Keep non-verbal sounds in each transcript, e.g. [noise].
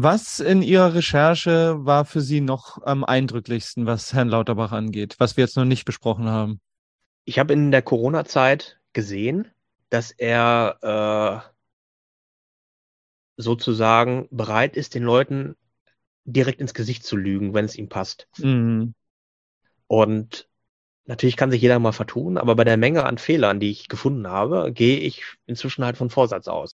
Was in Ihrer Recherche war für Sie noch am eindrücklichsten, was Herrn Lauterbach angeht, was wir jetzt noch nicht besprochen haben? Ich habe in der Corona-Zeit gesehen, dass er äh, sozusagen bereit ist, den Leuten direkt ins Gesicht zu lügen, wenn es ihm passt. Mhm. Und natürlich kann sich jeder mal vertun, aber bei der Menge an Fehlern, die ich gefunden habe, gehe ich inzwischen halt von Vorsatz aus.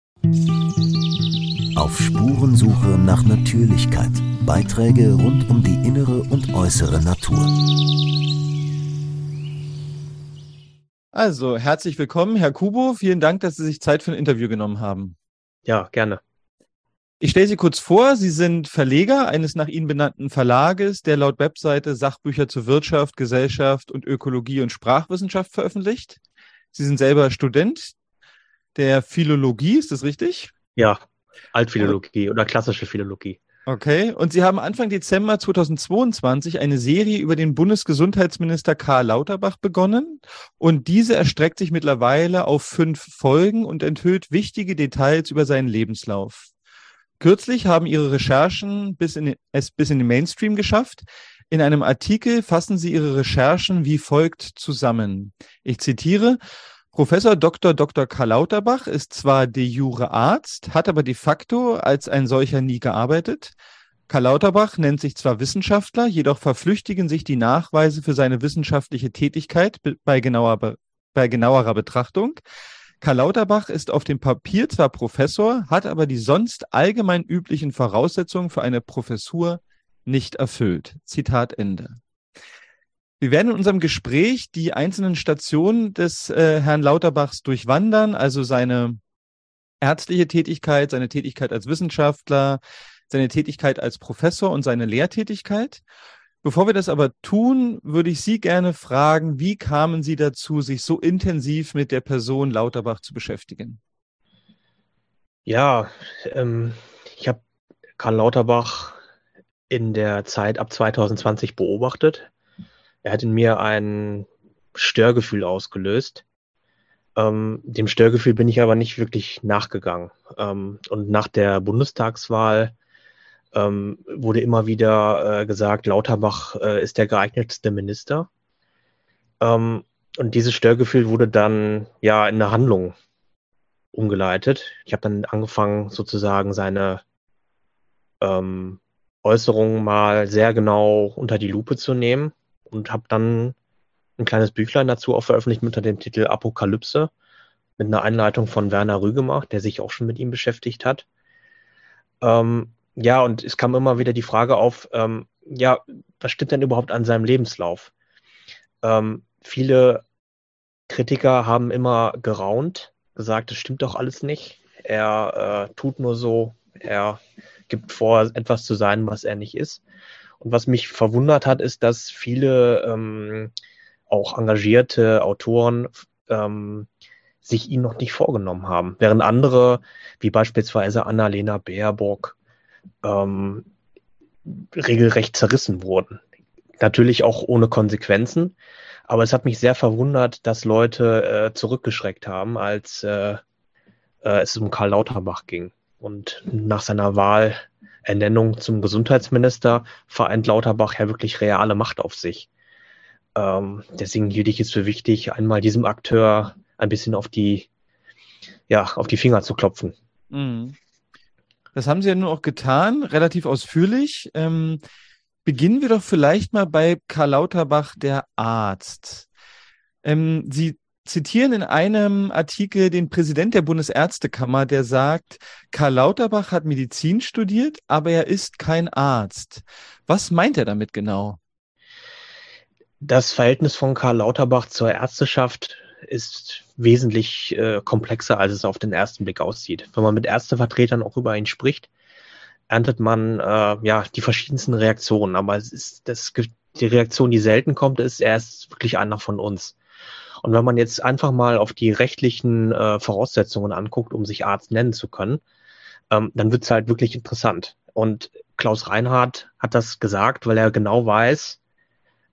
Auf Spurensuche nach Natürlichkeit. Beiträge rund um die innere und äußere Natur. Also, herzlich willkommen, Herr Kubo. Vielen Dank, dass Sie sich Zeit für ein Interview genommen haben. Ja, gerne. Ich stelle Sie kurz vor. Sie sind Verleger eines nach Ihnen benannten Verlages, der laut Webseite Sachbücher zur Wirtschaft, Gesellschaft und Ökologie und Sprachwissenschaft veröffentlicht. Sie sind selber Student der Philologie, ist das richtig? Ja, Altphilologie oder klassische Philologie. Okay, und Sie haben Anfang Dezember 2022 eine Serie über den Bundesgesundheitsminister Karl Lauterbach begonnen und diese erstreckt sich mittlerweile auf fünf Folgen und enthüllt wichtige Details über seinen Lebenslauf. Kürzlich haben ihre Recherchen bis in, es bis in den Mainstream geschafft. In einem Artikel fassen sie ihre Recherchen wie folgt zusammen. Ich zitiere, Professor Dr. Dr. Karl Lauterbach ist zwar de jure Arzt, hat aber de facto als ein solcher nie gearbeitet. Karl Lauterbach nennt sich zwar Wissenschaftler, jedoch verflüchtigen sich die Nachweise für seine wissenschaftliche Tätigkeit bei, genauer, bei genauerer Betrachtung. Karl Lauterbach ist auf dem Papier zwar Professor, hat aber die sonst allgemein üblichen Voraussetzungen für eine Professur nicht erfüllt. Zitat Ende. Wir werden in unserem Gespräch die einzelnen Stationen des äh, Herrn Lauterbachs durchwandern, also seine ärztliche Tätigkeit, seine Tätigkeit als Wissenschaftler, seine Tätigkeit als Professor und seine Lehrtätigkeit. Bevor wir das aber tun, würde ich Sie gerne fragen, wie kamen Sie dazu, sich so intensiv mit der Person Lauterbach zu beschäftigen? Ja, ähm, ich habe Karl Lauterbach in der Zeit ab 2020 beobachtet. Er hat in mir ein Störgefühl ausgelöst. Ähm, dem Störgefühl bin ich aber nicht wirklich nachgegangen. Ähm, und nach der Bundestagswahl ähm, wurde immer wieder äh, gesagt, Lauterbach äh, ist der geeignetste Minister. Ähm, und dieses Störgefühl wurde dann ja in eine Handlung umgeleitet. Ich habe dann angefangen, sozusagen seine ähm, Äußerungen mal sehr genau unter die Lupe zu nehmen und habe dann ein kleines Büchlein dazu auch veröffentlicht unter dem Titel Apokalypse mit einer Einleitung von Werner Rügemach, der sich auch schon mit ihm beschäftigt hat. Ähm, ja, und es kam immer wieder die Frage auf, ähm, ja, was stimmt denn überhaupt an seinem Lebenslauf? Ähm, viele Kritiker haben immer geraunt, gesagt, das stimmt doch alles nicht. Er äh, tut nur so, er gibt vor, etwas zu sein, was er nicht ist. Und was mich verwundert hat, ist, dass viele ähm, auch engagierte Autoren ähm, sich ihn noch nicht vorgenommen haben, während andere, wie beispielsweise Annalena Baerbock, ähm, regelrecht zerrissen wurden. Natürlich auch ohne Konsequenzen, aber es hat mich sehr verwundert, dass Leute äh, zurückgeschreckt haben, als äh, äh, es um Karl Lauterbach ging. Und nach seiner Wahlernennung zum Gesundheitsminister vereint Lauterbach ja wirklich reale Macht auf sich. Ähm, deswegen hielt ich es für wichtig, einmal diesem Akteur ein bisschen auf die, ja, auf die Finger zu klopfen. Mhm. Das haben Sie ja nun auch getan, relativ ausführlich. Ähm, beginnen wir doch vielleicht mal bei Karl Lauterbach, der Arzt. Ähm, Sie zitieren in einem Artikel den Präsident der Bundesärztekammer, der sagt, Karl Lauterbach hat Medizin studiert, aber er ist kein Arzt. Was meint er damit genau? Das Verhältnis von Karl Lauterbach zur Ärzteschaft ist wesentlich äh, komplexer, als es auf den ersten Blick aussieht. Wenn man mit Ärztevertretern auch über ihn spricht, erntet man äh, ja die verschiedensten Reaktionen. Aber es ist das, die Reaktion, die selten kommt, ist, er ist wirklich einer von uns. Und wenn man jetzt einfach mal auf die rechtlichen äh, Voraussetzungen anguckt, um sich Arzt nennen zu können, ähm, dann wird es halt wirklich interessant. Und Klaus Reinhardt hat das gesagt, weil er genau weiß,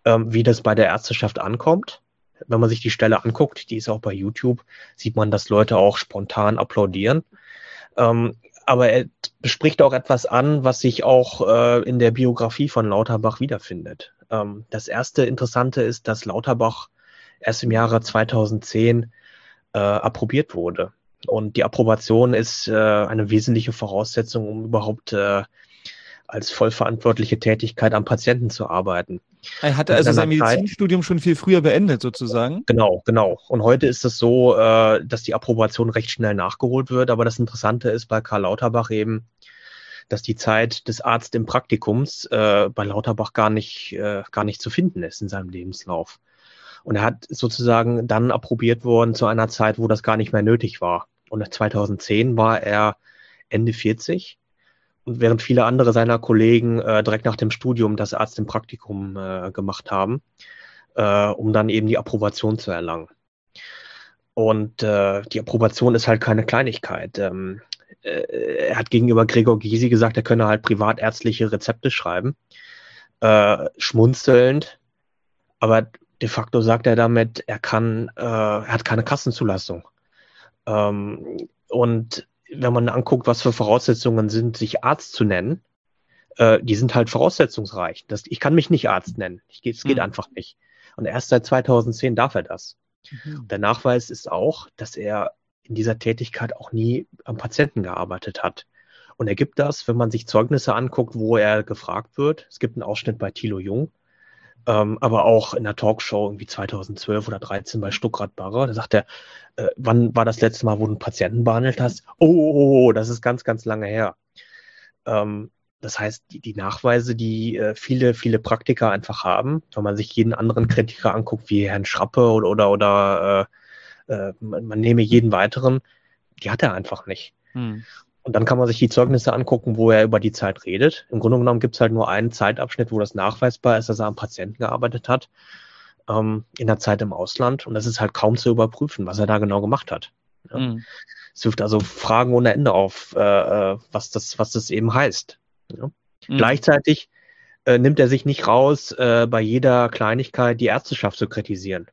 ähm, wie das bei der Ärzteschaft ankommt wenn man sich die Stelle anguckt, die ist auch bei YouTube, sieht man, dass Leute auch spontan applaudieren. Ähm, aber er bespricht auch etwas an, was sich auch äh, in der Biografie von Lauterbach wiederfindet. Ähm, das erste Interessante ist, dass Lauterbach erst im Jahre 2010 äh, approbiert wurde. Und die Approbation ist äh, eine wesentliche Voraussetzung, um überhaupt äh, als vollverantwortliche Tätigkeit am Patienten zu arbeiten. Er hatte also sein Medizinstudium schon viel früher beendet, sozusagen. Genau, genau. Und heute ist es so, äh, dass die Approbation recht schnell nachgeholt wird. Aber das Interessante ist bei Karl Lauterbach eben, dass die Zeit des Arzt im Praktikums äh, bei Lauterbach gar nicht, äh, gar nicht zu finden ist in seinem Lebenslauf. Und er hat sozusagen dann approbiert worden zu einer Zeit, wo das gar nicht mehr nötig war. Und 2010 war er Ende 40 und während viele andere seiner Kollegen äh, direkt nach dem Studium das Arzt im Praktikum äh, gemacht haben, äh, um dann eben die Approbation zu erlangen. Und äh, die Approbation ist halt keine Kleinigkeit. Ähm, äh, er hat gegenüber Gregor Gysi gesagt, er könne halt privatärztliche Rezepte schreiben, äh, schmunzelnd, aber de facto sagt er damit, er kann, äh, er hat keine Kassenzulassung. Ähm, und wenn man anguckt, was für Voraussetzungen sind, sich Arzt zu nennen, äh, die sind halt voraussetzungsreich. Das, ich kann mich nicht Arzt nennen. Es geht, mhm. einfach nicht. Und erst seit 2010 darf er das. Mhm. Der Nachweis ist auch, dass er in dieser Tätigkeit auch nie am Patienten gearbeitet hat. Und er gibt das, wenn man sich Zeugnisse anguckt, wo er gefragt wird. Es gibt einen Ausschnitt bei Thilo Jung, ähm, aber auch in der Talkshow irgendwie 2012 oder 13 bei Stuckrad Barre. Da sagt er, äh, wann war das letzte Mal, wo du einen Patienten behandelt hast? Oh, oh, oh, oh das ist ganz, ganz lange her. Ähm, das heißt, die, die Nachweise, die äh, viele, viele Praktiker einfach haben, wenn man sich jeden anderen Kritiker anguckt, wie Herrn Schrappe oder, oder, oder äh, äh, man, man nehme jeden weiteren, die hat er einfach nicht. Hm. Und dann kann man sich die Zeugnisse angucken, wo er über die Zeit redet. Im Grunde genommen gibt es halt nur einen Zeitabschnitt, wo das nachweisbar ist, dass er am Patienten gearbeitet hat, ähm, in der Zeit im Ausland. Und das ist halt kaum zu überprüfen, was er da genau gemacht hat. Ja. Mhm. Es wirft also Fragen ohne Ende auf, äh, äh was, das, was das eben heißt. Ja. Mhm. Gleichzeitig äh, nimmt er sich nicht raus, äh, bei jeder Kleinigkeit die Ärzteschaft zu kritisieren.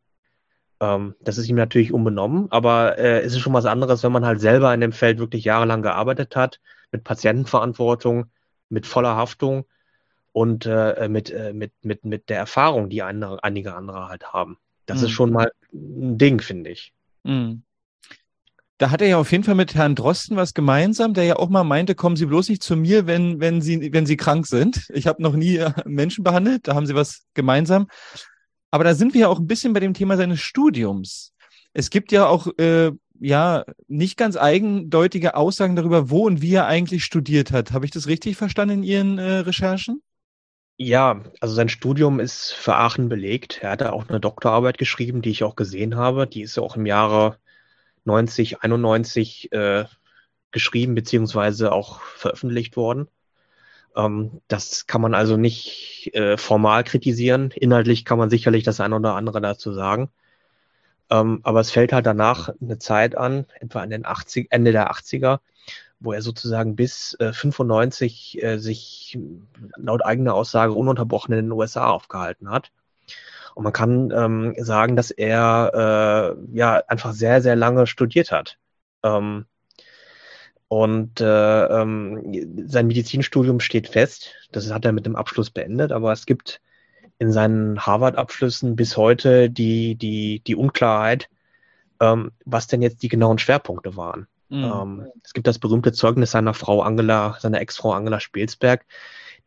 Ähm, das ist ihm natürlich unbenommen, aber äh, es ist schon was anderes, wenn man halt selber in dem Feld wirklich jahrelang gearbeitet hat, mit Patientenverantwortung, mit voller Haftung und äh, mit, äh, mit, mit, mit der Erfahrung, die andere, einige andere halt haben. Das mhm. ist schon mal ein Ding, finde ich. Mhm. Da hat er ja auf jeden Fall mit Herrn Drosten was gemeinsam, der ja auch mal meinte, kommen Sie bloß nicht zu mir, wenn, wenn, Sie, wenn Sie krank sind. Ich habe noch nie äh, Menschen behandelt, da haben Sie was gemeinsam. Aber da sind wir ja auch ein bisschen bei dem Thema seines Studiums. Es gibt ja auch äh, ja nicht ganz eindeutige Aussagen darüber, wo und wie er eigentlich studiert hat. Habe ich das richtig verstanden in Ihren äh, Recherchen? Ja, also sein Studium ist für Aachen belegt. Er hat da auch eine Doktorarbeit geschrieben, die ich auch gesehen habe. Die ist ja auch im Jahre 90, 91 äh, geschrieben beziehungsweise auch veröffentlicht worden. Ähm, das kann man also nicht äh, formal kritisieren. Inhaltlich kann man sicherlich das eine oder andere dazu sagen. Ähm, aber es fällt halt danach eine Zeit an, etwa an den 80, Ende der 80er, wo er sozusagen bis äh, 95 äh, sich laut eigener Aussage ununterbrochen in den USA aufgehalten hat. Und man kann ähm, sagen, dass er äh, ja einfach sehr, sehr lange studiert hat. Ähm, und äh, ähm, sein Medizinstudium steht fest. Das hat er mit dem Abschluss beendet, aber es gibt in seinen Harvard-Abschlüssen bis heute die, die, die Unklarheit, ähm, was denn jetzt die genauen Schwerpunkte waren. Mhm. Ähm, es gibt das berühmte Zeugnis seiner Frau Angela, seiner Ex-Frau Angela Spielsberg,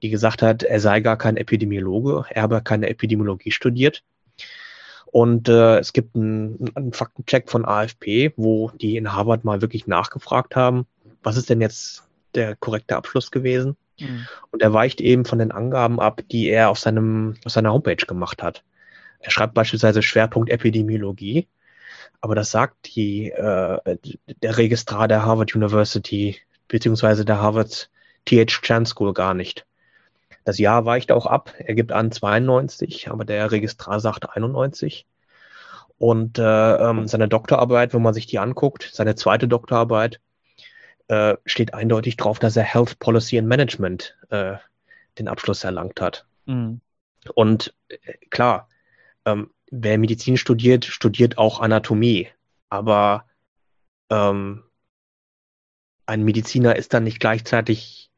die gesagt hat, er sei gar kein Epidemiologe, er habe keine Epidemiologie studiert. Und äh, es gibt einen, einen Faktencheck von AFP, wo die in Harvard mal wirklich nachgefragt haben, was ist denn jetzt der korrekte Abschluss gewesen? Mhm. Und er weicht eben von den Angaben ab, die er auf seinem, auf seiner Homepage gemacht hat. Er schreibt beispielsweise Schwerpunkt Epidemiologie, aber das sagt die, äh, der Registrar der Harvard University beziehungsweise der Harvard TH Chan School gar nicht. Das Jahr weicht auch ab. Er gibt an 92, aber der Registrar sagt 91. Und äh, ähm, seine Doktorarbeit, wenn man sich die anguckt, seine zweite Doktorarbeit, äh, steht eindeutig drauf, dass er Health Policy and Management äh, den Abschluss erlangt hat. Mhm. Und äh, klar, ähm, wer Medizin studiert, studiert auch Anatomie. Aber ähm, ein Mediziner ist dann nicht gleichzeitig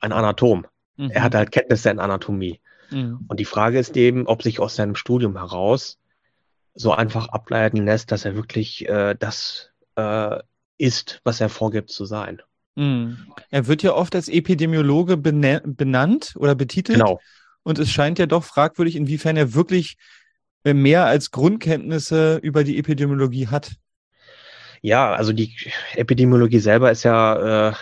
ein Anatom. Mhm. Er hat halt Kenntnisse in Anatomie. Mhm. Und die Frage ist eben, ob sich aus seinem Studium heraus so einfach ableiten lässt, dass er wirklich äh, das äh, ist, was er vorgibt zu sein. Mhm. Er wird ja oft als Epidemiologe benannt oder betitelt. Genau. Und es scheint ja doch fragwürdig, inwiefern er wirklich mehr als Grundkenntnisse über die Epidemiologie hat. Ja, also die Epidemiologie selber ist ja äh,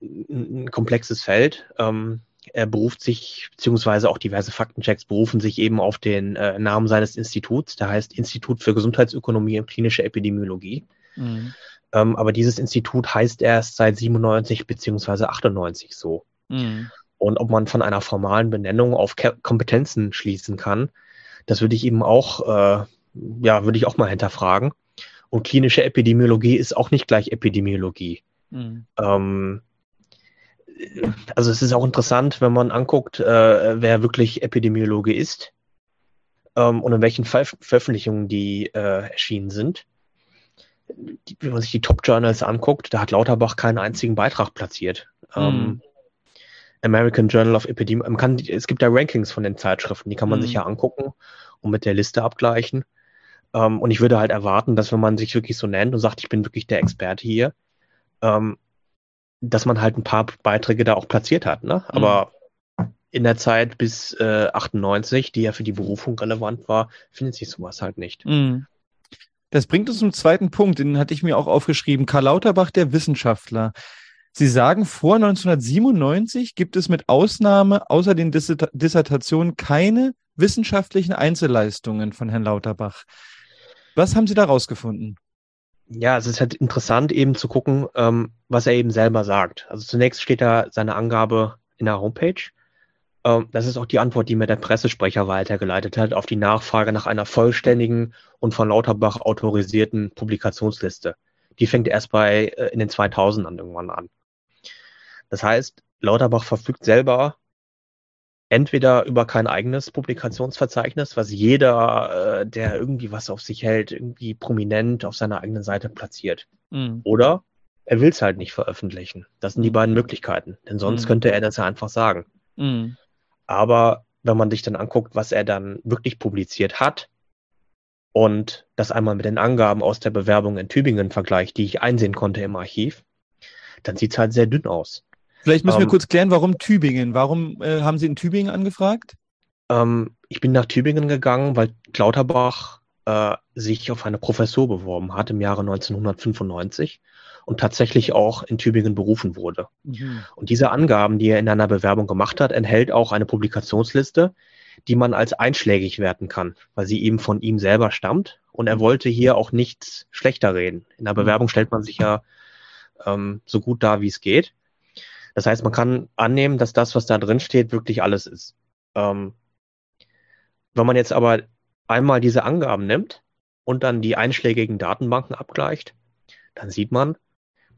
ein komplexes Feld. Ähm, er beruft sich, beziehungsweise auch diverse Faktenchecks berufen sich eben auf den äh, Namen seines Instituts, der heißt Institut für Gesundheitsökonomie und klinische Epidemiologie. Mhm. Ähm, aber dieses Institut heißt erst seit 97 beziehungsweise 98 so. Mhm. Und ob man von einer formalen Benennung auf Ke Kompetenzen schließen kann, das würde ich eben auch, äh, ja, würde ich auch mal hinterfragen. Und klinische Epidemiologie ist auch nicht gleich Epidemiologie. Mhm. Ähm, also es ist auch interessant, wenn man anguckt, äh, wer wirklich Epidemiologe ist ähm, und in welchen Ver Veröffentlichungen die äh, erschienen sind. Die, wenn man sich die Top-Journals anguckt, da hat Lauterbach keinen einzigen Beitrag platziert. Mhm. Ähm, American Journal of Epidemiology, es gibt da Rankings von den Zeitschriften, die kann man mhm. sich ja angucken und mit der Liste abgleichen. Ähm, und ich würde halt erwarten, dass wenn man sich wirklich so nennt und sagt, ich bin wirklich der Experte hier, ähm, dass man halt ein paar Beiträge da auch platziert hat. Ne? Mhm. Aber in der Zeit bis äh, 98, die ja für die Berufung relevant war, findet sich sowas halt nicht. Mhm. Das bringt uns zum zweiten Punkt, den hatte ich mir auch aufgeschrieben. Karl Lauterbach, der Wissenschaftler. Sie sagen, vor 1997 gibt es mit Ausnahme außer den Dissertationen keine wissenschaftlichen Einzelleistungen von Herrn Lauterbach. Was haben Sie da rausgefunden? Ja, es ist halt interessant eben zu gucken, ähm, was er eben selber sagt. Also zunächst steht da seine Angabe in der Homepage. Ähm, das ist auch die Antwort, die mir der Pressesprecher weitergeleitet hat auf die Nachfrage nach einer vollständigen und von Lauterbach autorisierten Publikationsliste. Die fängt erst bei äh, in den 2000ern irgendwann an. Das heißt, Lauterbach verfügt selber entweder über kein eigenes Publikationsverzeichnis, was jeder, äh, der irgendwie was auf sich hält, irgendwie prominent auf seiner eigenen Seite platziert. Mhm. Oder er will es halt nicht veröffentlichen. Das sind die beiden Möglichkeiten. Denn sonst mhm. könnte er das ja einfach sagen. Mhm. Aber wenn man sich dann anguckt, was er dann wirklich publiziert hat und das einmal mit den Angaben aus der Bewerbung in Tübingen vergleicht, die ich einsehen konnte im Archiv, dann sieht es halt sehr dünn aus. Vielleicht müssen wir ähm, kurz klären, warum Tübingen? Warum äh, haben Sie in Tübingen angefragt? Ähm, ich bin nach Tübingen gegangen, weil Klauterbach äh, sich auf eine Professur beworben hat im Jahre 1995 und tatsächlich auch in Tübingen berufen wurde. Mhm. Und diese Angaben, die er in einer Bewerbung gemacht hat, enthält auch eine Publikationsliste, die man als einschlägig werten kann, weil sie eben von ihm selber stammt. Und er mhm. wollte hier auch nichts schlechter reden. In der mhm. Bewerbung stellt man sich ja ähm, so gut dar, wie es geht. Das heißt, man kann annehmen, dass das, was da drin steht, wirklich alles ist. Ähm, wenn man jetzt aber einmal diese Angaben nimmt und dann die einschlägigen Datenbanken abgleicht, dann sieht man,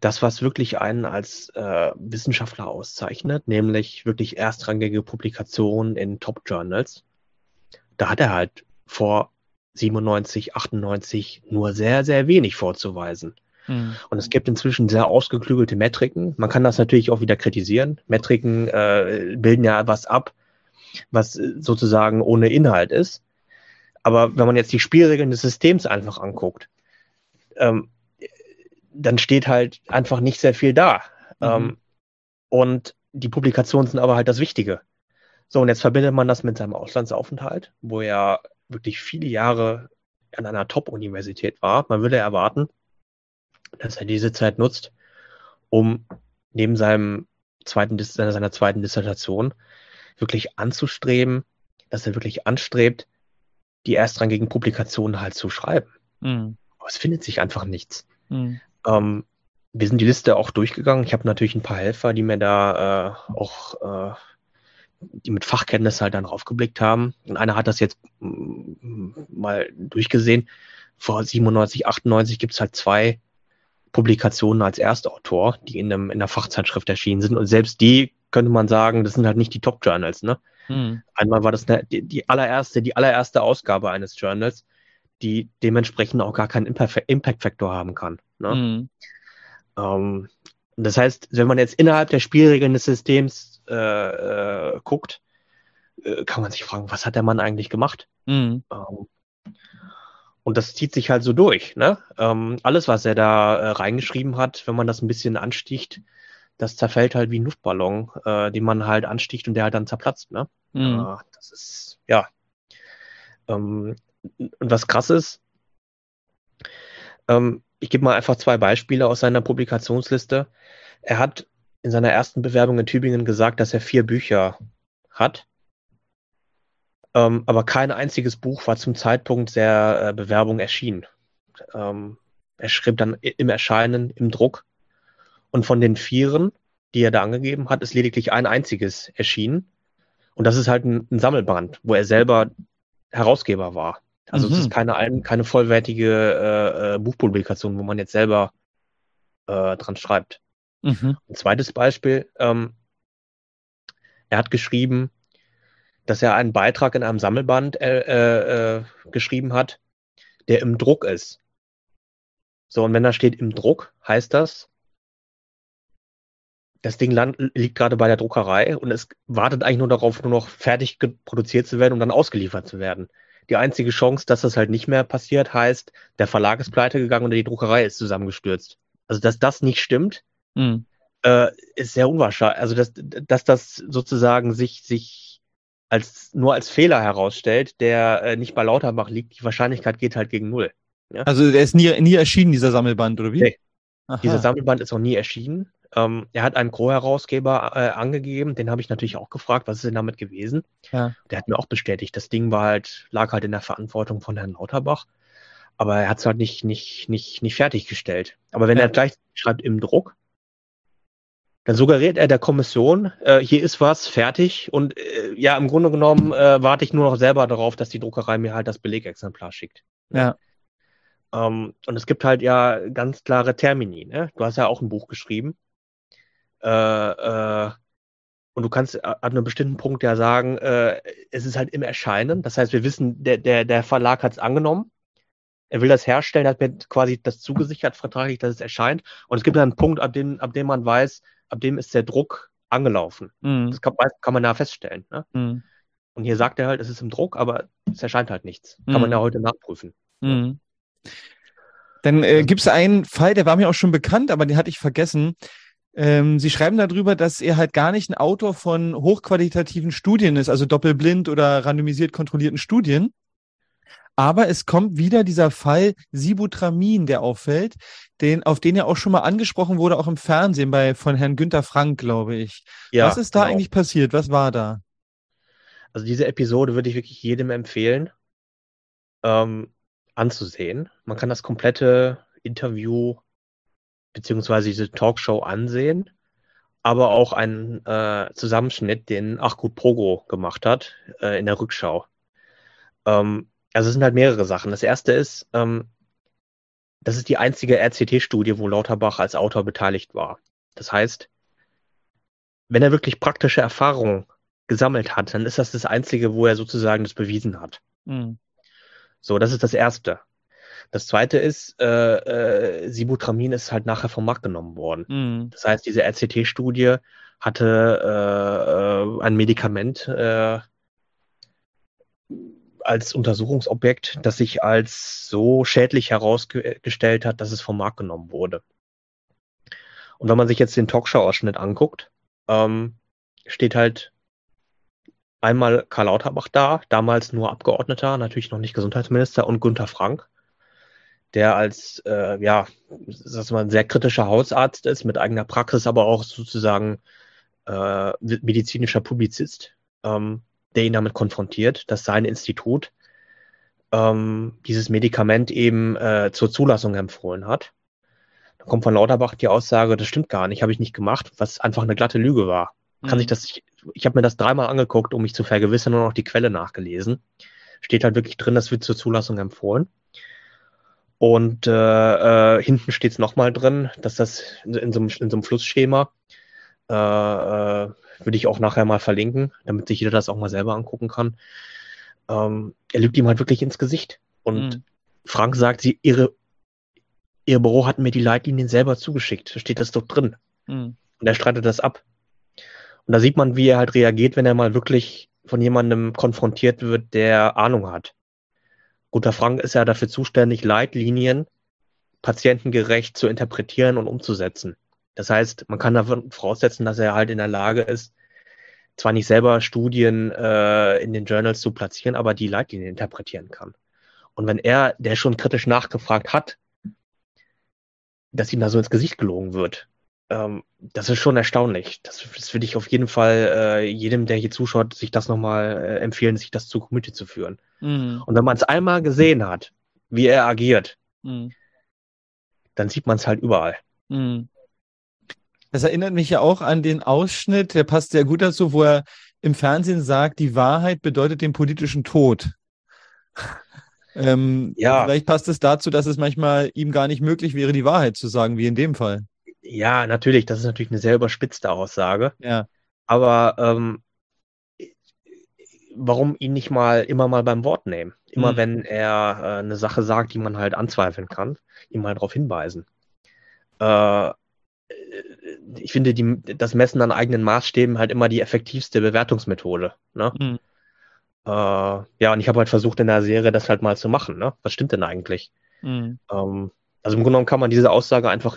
das, was wirklich einen als äh, Wissenschaftler auszeichnet, nämlich wirklich erstrangige Publikationen in Top-Journals, da hat er halt vor 97, 98 nur sehr, sehr wenig vorzuweisen. Mhm. Und es gibt inzwischen sehr ausgeklügelte Metriken. Man kann das natürlich auch wieder kritisieren. Metriken äh, bilden ja was ab, was sozusagen ohne Inhalt ist. Aber wenn man jetzt die Spielregeln des Systems einfach anguckt, ähm, dann steht halt einfach nicht sehr viel da. Mhm. Ähm, und die Publikationen sind aber halt das Wichtige. So, und jetzt verbindet man das mit seinem Auslandsaufenthalt, wo er wirklich viele Jahre an einer Top-Universität war. Man würde erwarten, dass er diese Zeit nutzt, um neben seinem zweiten, seiner zweiten Dissertation wirklich anzustreben, dass er wirklich anstrebt, die erstrangigen Publikationen halt zu schreiben. Mhm. Aber es findet sich einfach nichts. Mhm. Ähm, wir sind die Liste auch durchgegangen. Ich habe natürlich ein paar Helfer, die mir da äh, auch, äh, die mit Fachkenntnis halt dann draufgeblickt haben. Und einer hat das jetzt mm, mal durchgesehen. Vor 97, 98 gibt es halt zwei Publikationen als Erstautor, die in, einem, in einer Fachzeitschrift erschienen sind. Und selbst die könnte man sagen, das sind halt nicht die Top-Journals. Ne? Hm. Einmal war das eine, die, die, allererste, die allererste Ausgabe eines Journals, die dementsprechend auch gar keinen Impact-Faktor haben kann. Ne? Hm. Ähm, Das heißt, wenn man jetzt innerhalb der Spielregeln des Systems äh, äh, guckt, äh, kann man sich fragen, was hat der Mann eigentlich gemacht? Mhm. Ähm, und das zieht sich halt so durch. Ne? Ähm, alles, was er da äh, reingeschrieben hat, wenn man das ein bisschen ansticht, das zerfällt halt wie ein Luftballon, äh, den man halt ansticht und der halt dann zerplatzt. Ne? Mhm. Äh, das ist, ja. Ähm, und was krass ist, ähm, ich gebe mal einfach zwei Beispiele aus seiner Publikationsliste. Er hat in seiner ersten Bewerbung in Tübingen gesagt, dass er vier Bücher hat. Ähm, aber kein einziges Buch war zum Zeitpunkt der äh, Bewerbung erschienen. Ähm, er schrieb dann im Erscheinen, im Druck. Und von den Vieren, die er da angegeben hat, ist lediglich ein einziges erschienen. Und das ist halt ein, ein Sammelband, wo er selber Herausgeber war. Also Mhm. es ist keine, keine vollwertige äh, äh, Buchpublikation, wo man jetzt selber äh, dran schreibt. Mhm. Ein zweites Beispiel, ähm, er hat geschrieben, dass er einen Beitrag in einem Sammelband äh, äh, äh, geschrieben hat, der im Druck ist. So, und wenn da steht im Druck, heißt das, das Ding land, liegt gerade bei der Druckerei und es wartet eigentlich nur darauf, nur noch fertig produziert zu werden und dann ausgeliefert zu werden. Die einzige Chance, dass das halt nicht mehr passiert, heißt, der Verlag ist pleite gegangen und die Druckerei ist zusammengestürzt. Also, dass das nicht stimmt, Mhm. äh, ist sehr unwahrscheinlich. Also, dass, dass das sozusagen sich, sich als, nur als Fehler herausstellt, der äh, nicht bei Lauterbach liegt, die Wahrscheinlichkeit geht halt gegen Null. Also der ist nie, nie erschienen, dieser Sammelband, oder wie? Nee. Aha. Dieser Sammelband ist noch nie erschienen. Ähm, er hat einen Co-Herausgeber äh, angegeben, den habe ich natürlich auch gefragt, was ist denn damit gewesen? Ja. Der hat mir auch bestätigt, das Ding war halt, lag halt in der Verantwortung von Herrn Lauterbach, aber er hat es halt nicht, nicht, nicht, nicht fertiggestellt. Aber wenn Ja. er gleich schreibt im Druck, dann suggeriert er der Kommission, äh, hier ist was fertig und äh, ja, im Grunde genommen äh, warte ich nur noch selber darauf, dass die Druckerei mir halt das Belegexemplar schickt. Ja. Ähm, und es gibt halt ja ganz klare Termini. Ne? Du hast ja auch ein Buch geschrieben. Äh, äh, und du kannst an einem bestimmten Punkt ja sagen, äh, es ist halt im Erscheinen. Das heißt, wir wissen, der, der, der Verlag hat es angenommen. Er will das herstellen, hat mir quasi das zugesichert, vertraglich, dass es erscheint. Und es gibt dann einen Punkt, ab dem, ab dem man weiß, ab dem ist der Druck angelaufen. Mhm. Das kann, kann man da feststellen. Ne? Mhm. Und hier sagt er halt, es ist im Druck, aber es erscheint halt nichts. Kann Mhm. man ja heute nachprüfen. Mhm. Dann äh, gibt es einen Fall, der war mir auch schon bekannt, aber den hatte ich vergessen. Ähm, Sie schreiben darüber, dass er halt gar nicht ein Autor von hochqualitativen Studien ist, also doppelblind oder randomisiert kontrollierten Studien. Aber es kommt wieder dieser Fall Sibutramin, der auffällt, den, auf den ja auch schon mal angesprochen wurde, auch im Fernsehen bei von Herrn Günther Frank, glaube ich. Ja, Was ist da genau. eigentlich passiert? Was war da? Also diese Episode würde ich wirklich jedem empfehlen, ähm, anzusehen. Man kann das komplette Interview beziehungsweise diese Talkshow ansehen, aber auch einen äh, Zusammenschnitt, den Achgut Progo gemacht hat äh, in der Rückschau. Ähm, also es sind halt mehrere Sachen. Das erste ist, ähm, das ist die einzige RCT-Studie, wo Lauterbach als Autor beteiligt war. Das heißt, wenn er wirklich praktische Erfahrungen gesammelt hat, dann ist das das Einzige, wo er sozusagen das bewiesen hat. Mhm. So, das ist das Erste. Das Zweite ist, äh, äh, Sibutramin ist halt nachher vom Markt genommen worden. Mhm. Das heißt, diese RCT-Studie hatte äh, äh, ein Medikament äh, als Untersuchungsobjekt, das sich als so schädlich herausgestellt hat, dass es vom Markt genommen wurde. Und wenn man sich jetzt den Talkshow-Ausschnitt anguckt, ähm, steht halt einmal Karl Lauterbach da, damals nur Abgeordneter, natürlich noch nicht Gesundheitsminister, und Günther Frank, der als äh, ja, dass man ein sehr kritischer Hausarzt ist, mit eigener Praxis, aber auch sozusagen äh, medizinischer Publizist, ähm, der ihn damit konfrontiert, dass sein Institut ähm, dieses Medikament eben äh, zur Zulassung empfohlen hat. Da kommt von Lauterbach die Aussage, das stimmt gar nicht, habe ich nicht gemacht, was einfach eine glatte Lüge war. Kann Mhm. sich das, ich, ich habe mir das dreimal angeguckt, um mich zu vergewissern und auch die Quelle nachgelesen. Steht halt wirklich drin, das wird zur Zulassung empfohlen. Und äh, äh, hinten steht es nochmal drin, dass das in, in, so einem, in so einem Flussschema äh, äh, würde ich auch nachher mal verlinken, damit sich jeder das auch mal selber angucken kann. Ähm, er lügt ihm halt wirklich ins Gesicht. Und Mhm. Frank sagt, sie, ihre, ihr Büro hat mir die Leitlinien selber zugeschickt. Da steht das doch drin. Mhm. Und er streitet das ab. Und da sieht man, wie er halt reagiert, wenn er mal wirklich von jemandem konfrontiert wird, der Ahnung hat. Guter Frank ist ja dafür zuständig, Leitlinien patientengerecht zu interpretieren und umzusetzen. Das heißt, man kann davon voraussetzen, dass er halt in der Lage ist, zwar nicht selber Studien äh, in den Journals zu platzieren, aber die Leitlinien interpretieren kann. Und wenn er, der schon kritisch nachgefragt hat, dass ihm da so ins Gesicht gelogen wird, ähm, das ist schon erstaunlich. Das, das würde ich auf jeden Fall äh, jedem, der hier zuschaut, sich das nochmal äh, empfehlen, sich das zu Gemüte zu führen. Mhm. Und wenn man es einmal gesehen hat, wie er agiert, mhm. dann sieht man es halt überall. Mhm. Das erinnert mich ja auch an den Ausschnitt, der passt sehr gut dazu, wo er im Fernsehen sagt, die Wahrheit bedeutet den politischen Tod. ähm, ja. Vielleicht passt es dazu, dass es manchmal ihm gar nicht möglich wäre, die Wahrheit zu sagen, wie in dem Fall. Ja, natürlich, das ist natürlich eine sehr überspitzte Aussage. Ja. Aber ähm, warum ihn nicht mal immer mal beim Wort nehmen? Immer mhm. wenn er äh, eine Sache sagt, die man halt anzweifeln kann, ihm mal darauf hinweisen. Äh, ich finde die, das Messen an eigenen Maßstäben halt immer die effektivste Bewertungsmethode. Ne? Mhm. Äh, ja, und ich habe halt versucht in der Serie das halt mal zu machen. Ne? Was stimmt denn eigentlich? Mhm. Ähm, also im Grunde genommen kann man diese Aussage einfach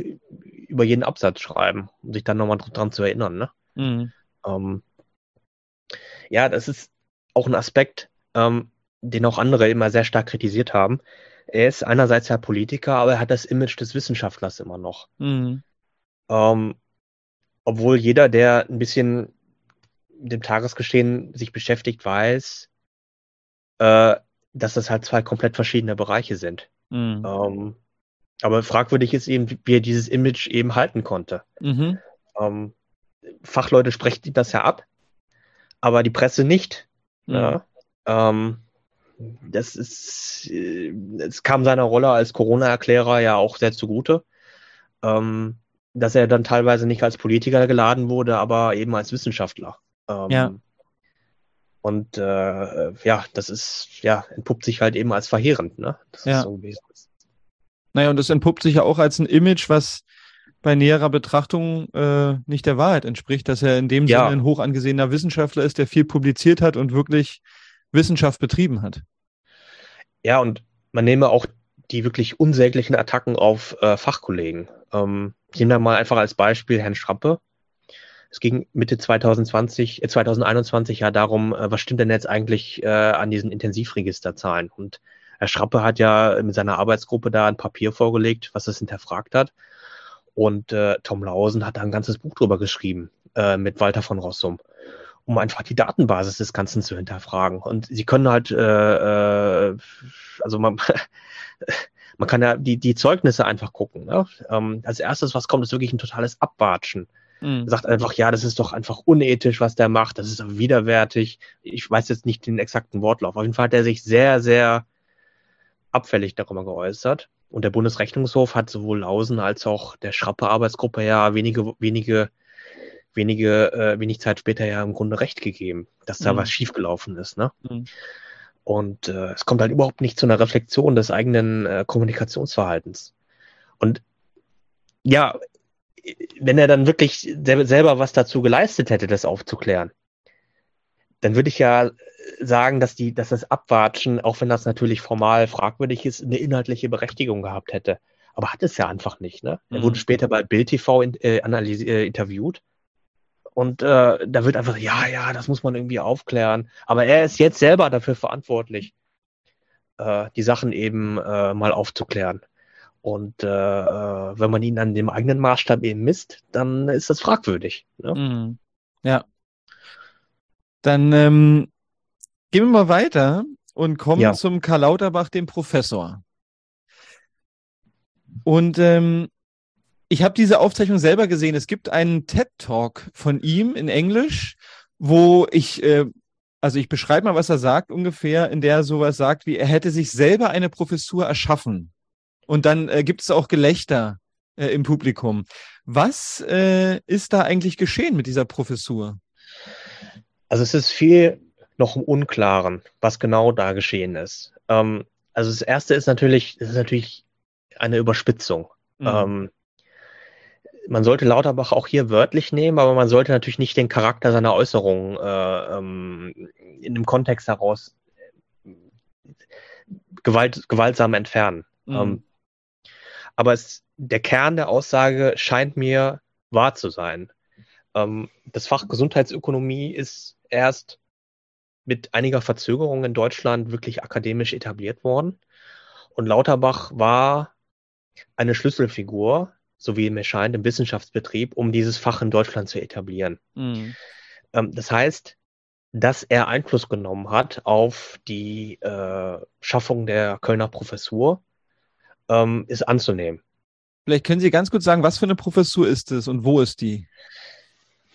über jeden Absatz schreiben, um sich dann nochmal dran zu erinnern. Ne? Mhm. Ähm, ja, das ist auch ein Aspekt, ähm, den auch andere immer sehr stark kritisiert haben. Er ist einerseits ja Politiker, aber er hat das Image des Wissenschaftlers immer noch. Mhm. Ähm, obwohl jeder, der ein bisschen mit dem Tagesgeschehen sich beschäftigt, weiß, äh, dass das halt zwei komplett verschiedene Bereiche sind. Mhm. Ähm, aber fragwürdig ist eben, wie er dieses Image eben halten konnte. Mhm. Ähm, Fachleute sprechen das ja ab, aber die Presse nicht. Mhm. Ja? Ähm, das ist, äh, es kam seiner Rolle als Corona-Erklärer ja auch sehr zugute. Ähm, dass er dann teilweise nicht als Politiker geladen wurde, aber eben als Wissenschaftler. Ähm, ja. Und äh, ja, das ist, ja, entpuppt sich halt eben als verheerend, ne? Das ja. ist so Naja, und das entpuppt sich ja auch als ein Image, was bei näherer Betrachtung äh, nicht der Wahrheit entspricht, dass er in dem ja. Sinne ein hoch angesehener Wissenschaftler ist, der viel publiziert hat und wirklich Wissenschaft betrieben hat. Ja, und man nehme auch die wirklich unsäglichen Attacken auf äh, Fachkollegen. Ähm, ich nehme da mal einfach als Beispiel Herrn Schrappe. Es ging Mitte 2020, äh, 2021 ja darum, äh, was stimmt denn jetzt eigentlich äh, an diesen Intensivregisterzahlen? Und Herr Schrappe hat ja mit seiner Arbeitsgruppe da ein Papier vorgelegt, was das hinterfragt hat. Und äh, Tom Lausen hat da ein ganzes Buch drüber geschrieben äh, mit Walter von Rossum, um einfach die Datenbasis des Ganzen zu hinterfragen. Und sie können halt, äh, äh, also man, [laughs] man kann ja die, die Zeugnisse einfach gucken. Ne? Ähm, als erstes, was kommt, ist wirklich ein totales Abwatschen. Mhm. Sagt einfach, ja, das ist doch einfach unethisch, was der macht, das ist widerwärtig. Ich weiß jetzt nicht den exakten Wortlauf. Auf jeden Fall hat er sich sehr, sehr abfällig darüber geäußert. Und der Bundesrechnungshof hat sowohl Lausen als auch der Schrappe-Arbeitsgruppe ja wenige, wenige, wenige, äh, wenig Zeit später ja im Grunde recht gegeben, dass da mhm. was schiefgelaufen ist. Ne? Mhm. Und äh, es kommt halt überhaupt nicht zu einer Reflexion des eigenen äh, Kommunikationsverhaltens. Und ja, wenn er dann wirklich selber was dazu geleistet hätte, das aufzuklären, dann würde ich ja sagen, dass die, dass das Abwatschen, auch wenn das natürlich formal fragwürdig ist, eine inhaltliche Berechtigung gehabt hätte. Aber hat es ja einfach nicht. Ne? Er mhm. wurde später bei Bild TV in, äh, äh, interviewt und äh, da wird einfach, ja, ja, das muss man irgendwie aufklären. Aber er ist jetzt selber dafür verantwortlich, äh, die Sachen eben äh, mal aufzuklären. Und äh, äh, wenn man ihn an dem eigenen Maßstab eben misst, dann ist das fragwürdig. Ne? Mhm. Ja. Dann ähm, gehen wir mal weiter und kommen ja. zum Karl Lauterbach, dem Professor. Und ähm, ich habe diese Aufzeichnung selber gesehen. Es gibt einen TED-Talk von ihm in Englisch, wo ich, äh, also ich beschreibe mal, was er sagt ungefähr, in der er sowas sagt, wie er hätte sich selber eine Professur erschaffen. Und dann äh, gibt es auch Gelächter äh, im Publikum. Was äh, ist da eigentlich geschehen mit dieser Professur? Also es ist viel noch im Unklaren, was genau da geschehen ist. Ähm, also das erste ist natürlich, ist natürlich eine Überspitzung. Mhm. Ähm, man sollte Lauterbach auch hier wörtlich nehmen, aber man sollte natürlich nicht den Charakter seiner Äußerungen äh, ähm, in dem Kontext heraus äh, gewalt, gewaltsam entfernen. Mhm. Ähm, aber es, der Kern der Aussage scheint mir wahr zu sein. Ähm, das Fach Gesundheitsökonomie ist erst mit einiger Verzögerung in Deutschland wirklich akademisch etabliert worden. Und Lauterbach war eine Schlüsselfigur, so wie mir scheint, im Wissenschaftsbetrieb, um dieses Fach in Deutschland zu etablieren. Mhm. Ähm, das heißt, dass er Einfluss genommen hat auf die äh, Schaffung der Kölner Professur, ähm, ist anzunehmen. Vielleicht können Sie ganz kurz sagen, was für eine Professur ist es und wo ist die?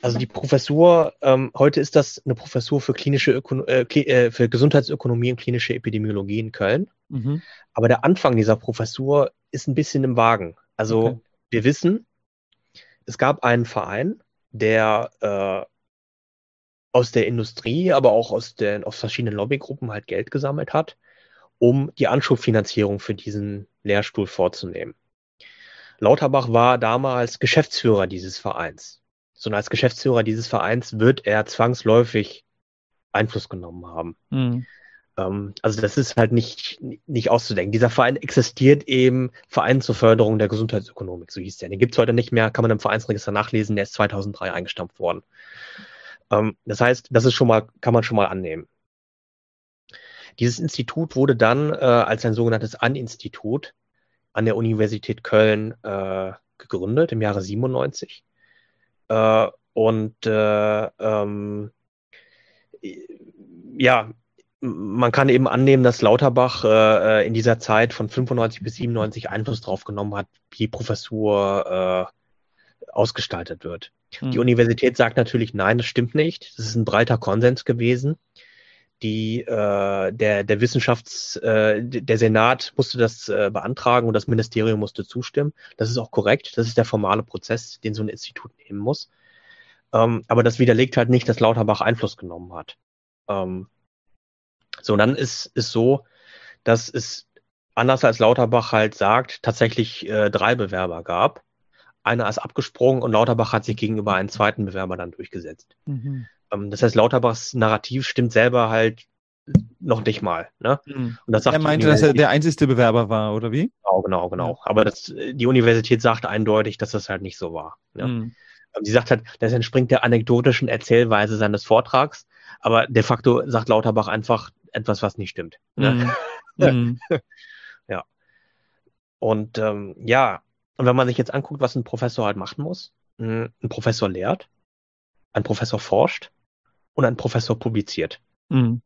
Also die Professur, ähm, heute ist das eine Professur für klinische Öko äh, äh, für Gesundheitsökonomie und klinische Epidemiologie in Köln. Mhm. Aber der Anfang dieser Professur ist ein bisschen im Wagen. Also okay. wir wissen, es gab einen Verein, der äh, aus der Industrie, aber auch aus den aus verschiedenen Lobbygruppen halt Geld gesammelt hat, um die Anschubfinanzierung für diesen Lehrstuhl vorzunehmen. Lauterbach war damals Geschäftsführer dieses Vereins. Sondern als Geschäftsführer dieses Vereins wird er zwangsläufig Einfluss genommen haben. Mhm. Ähm, also das ist halt nicht, nicht auszudenken. Dieser Verein existiert eben, Verein zur Förderung der Gesundheitsökonomik, so hieß der. Den gibt's heute nicht mehr, kann man im Vereinsregister nachlesen, der ist 2003 eingestampft worden. Ähm, das heißt, das ist schon mal, kann man schon mal annehmen. Dieses Institut wurde dann äh, als ein sogenanntes An-Institut an der Universität Köln äh, gegründet im Jahre 97. Äh, und äh, ähm, ja, man kann eben annehmen, dass Lauterbach äh, in dieser Zeit von 95 bis 97 Einfluss drauf genommen hat, wie Professur äh, ausgestaltet wird. Mhm. Die Universität sagt natürlich, nein, das stimmt nicht. Das ist ein breiter Konsens gewesen die äh, der der Wissenschafts äh, der Senat musste das äh, beantragen und das Ministerium musste zustimmen. Das ist auch korrekt. Das ist der formale Prozess, den so ein Institut nehmen muss. Ähm, aber das widerlegt halt nicht, dass Lauterbach Einfluss genommen hat. Ähm, so, dann ist ist so, dass es anders als Lauterbach halt sagt, tatsächlich äh, drei Bewerber gab. Einer ist abgesprungen und Lauterbach hat sich gegenüber einem zweiten Bewerber dann durchgesetzt. Mhm. Ähm, das heißt, Lauterbachs Narrativ stimmt selber halt noch nicht mal. Ne? Mhm. Und das sagt er meinte, dass er der einzigste Bewerber war, oder wie? Genau, genau, genau. Aber das, die Universität sagt eindeutig, dass das halt nicht so war. Ne? Mhm. Sie sagt halt, das entspringt der anekdotischen Erzählweise seines Vortrags, aber de facto sagt Lauterbach einfach etwas, was nicht stimmt. Ne? Mhm. [laughs] ja. Und ähm, ja, und wenn man sich jetzt anguckt, was ein Professor halt machen muss, hm, ein Professor lehrt, ein Professor forscht, und ein Professor publiziert. Mhm.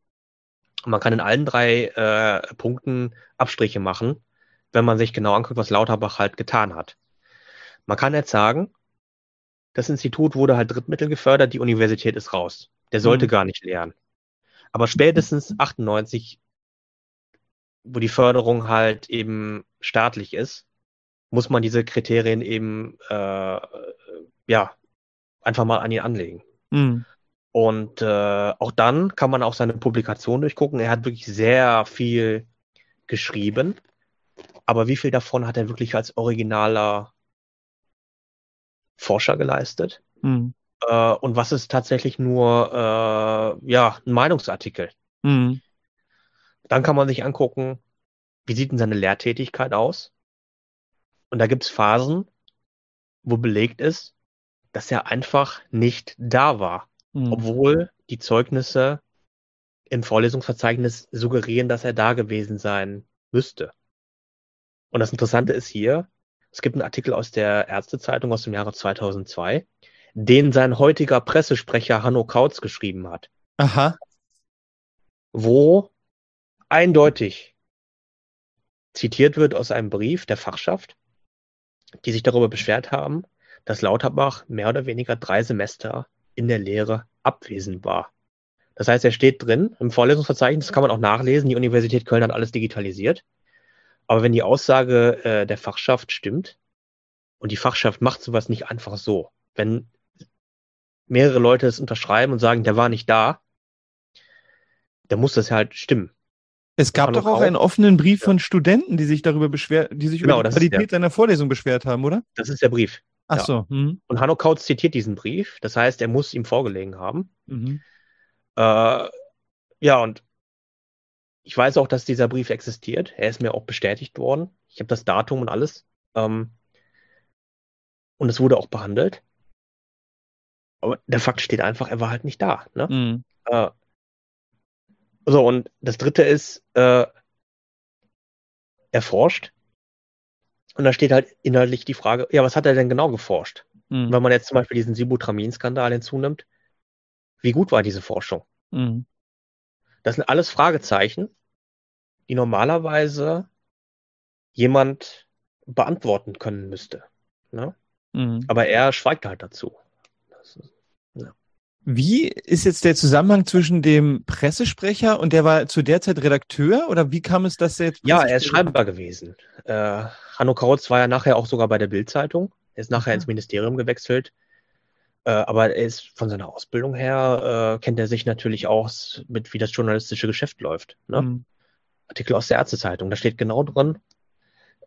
man kann in allen drei äh, Punkten Abstriche machen, wenn man sich genau anguckt, was Lauterbach halt getan hat. Man kann jetzt sagen, das Institut wurde halt Drittmittel gefördert, die Universität ist raus. Der sollte mhm. gar nicht lehren. Aber spätestens 98, wo die Förderung halt eben staatlich ist, muss man diese Kriterien eben äh, ja einfach mal an ihn anlegen. Mhm. Und äh, auch dann kann man auch seine Publikation durchgucken. Er hat wirklich sehr viel geschrieben. Aber wie viel davon hat er wirklich als originaler Forscher geleistet? Mhm. Äh, und was ist tatsächlich nur äh, ja, ein Meinungsartikel? Mhm. Dann kann man sich angucken, wie sieht denn seine Lehrtätigkeit aus? Und da gibt es Phasen, wo belegt ist, dass er einfach nicht da war mhm. obwohl die Zeugnisse im Vorlesungsverzeichnis suggerieren, dass er da gewesen sein müsste. Und das Interessante ist hier, es gibt einen Artikel aus der Ärztezeitung aus dem Jahre 2002, den sein heutiger Pressesprecher Hanno Kautz geschrieben hat. Aha. Wo eindeutig zitiert wird aus einem Brief der Fachschaft, die sich darüber beschwert haben, dass Lauterbach mehr oder weniger drei Semester in der Lehre abwesend war. Das heißt, er steht drin im Vorlesungsverzeichnis, das kann man auch nachlesen. Die Universität Köln hat alles digitalisiert. Aber wenn die Aussage äh, der Fachschaft stimmt, und die Fachschaft macht sowas nicht einfach so, wenn mehrere Leute es unterschreiben und sagen, der war nicht da, dann muss das halt stimmen. Es gab doch auch, auch einen offenen Brief von Studenten, die sich darüber beschwert, die sich genau, über die Qualität seiner Vorlesung beschwert haben, oder? Das ist der Brief. Ach Ja. so. Mhm. Und Hanno Kautz zitiert diesen Brief. Das heißt, er muss ihm vorgelegen haben. Mhm. Äh, ja, und ich weiß auch, dass dieser Brief existiert. Er ist mir auch bestätigt worden. Ich habe das Datum und alles. Ähm, und es wurde auch behandelt. Aber der Fakt steht einfach, er war halt nicht da. Ne? Mhm. Äh, so, und das dritte ist, äh, er forscht. Und da steht halt inhaltlich die Frage, ja, was hat er denn genau geforscht? Mhm. Wenn man jetzt zum Beispiel diesen Sibutramin-Skandal hinzunimmt, wie gut war diese Forschung? Mhm. Das sind alles Fragezeichen, die normalerweise jemand beantworten können müsste. Ne? Mhm. Aber er schweigt halt dazu. Das ist, Wie ist jetzt der Zusammenhang zwischen dem Pressesprecher und der war zu der Zeit Redakteur oder wie kam es, dass er jetzt ja, er ist schreibbar gewesen. Äh, Hanno Kautz war ja nachher auch sogar bei der Bild-Zeitung. Er ist nachher Aha. ins Ministerium gewechselt. Äh, aber er ist von seiner Ausbildung her, äh, kennt er sich natürlich aus mit, wie das journalistische Geschäft läuft. Ne? Mhm. Artikel aus der Ärztezeitung. Da steht genau drin,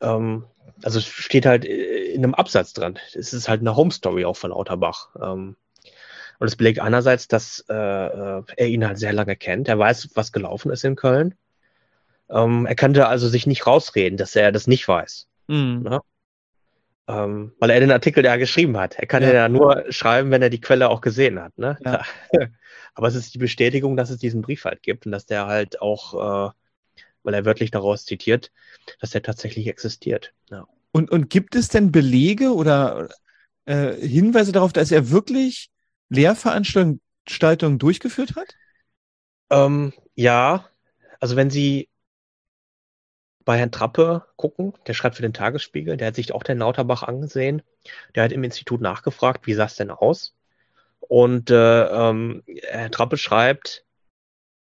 ähm, also es steht halt äh, in einem Absatz dran. Es ist halt eine Home Story auch von Lauterbach. Ähm, und es belegt einerseits, dass äh, äh, er ihn halt sehr lange kennt. Er weiß, was gelaufen ist in Köln. Ähm, er könnte also sich nicht rausreden, dass er das nicht weiß. Mhm. Ne? Ähm, weil er den Artikel ja geschrieben hat. Er kann Ja. ja. ja nur schreiben, wenn er die Quelle auch gesehen hat. Ne? Ja. [laughs] Aber es ist die Bestätigung, dass es diesen Brief halt gibt und dass der halt auch, äh, weil er wörtlich daraus zitiert, dass der tatsächlich existiert. Ja. Und, und gibt es denn Belege oder äh, Hinweise darauf, dass er wirklich Lehrveranstaltungen durchgeführt hat? Ähm, ja, also wenn Sie bei Herrn Trappe gucken, der schreibt für den Tagesspiegel, der hat sich auch den Lauterbach angesehen, der hat im Institut nachgefragt, wie sah es denn aus? Und äh, ähm, Herr Trappe schreibt,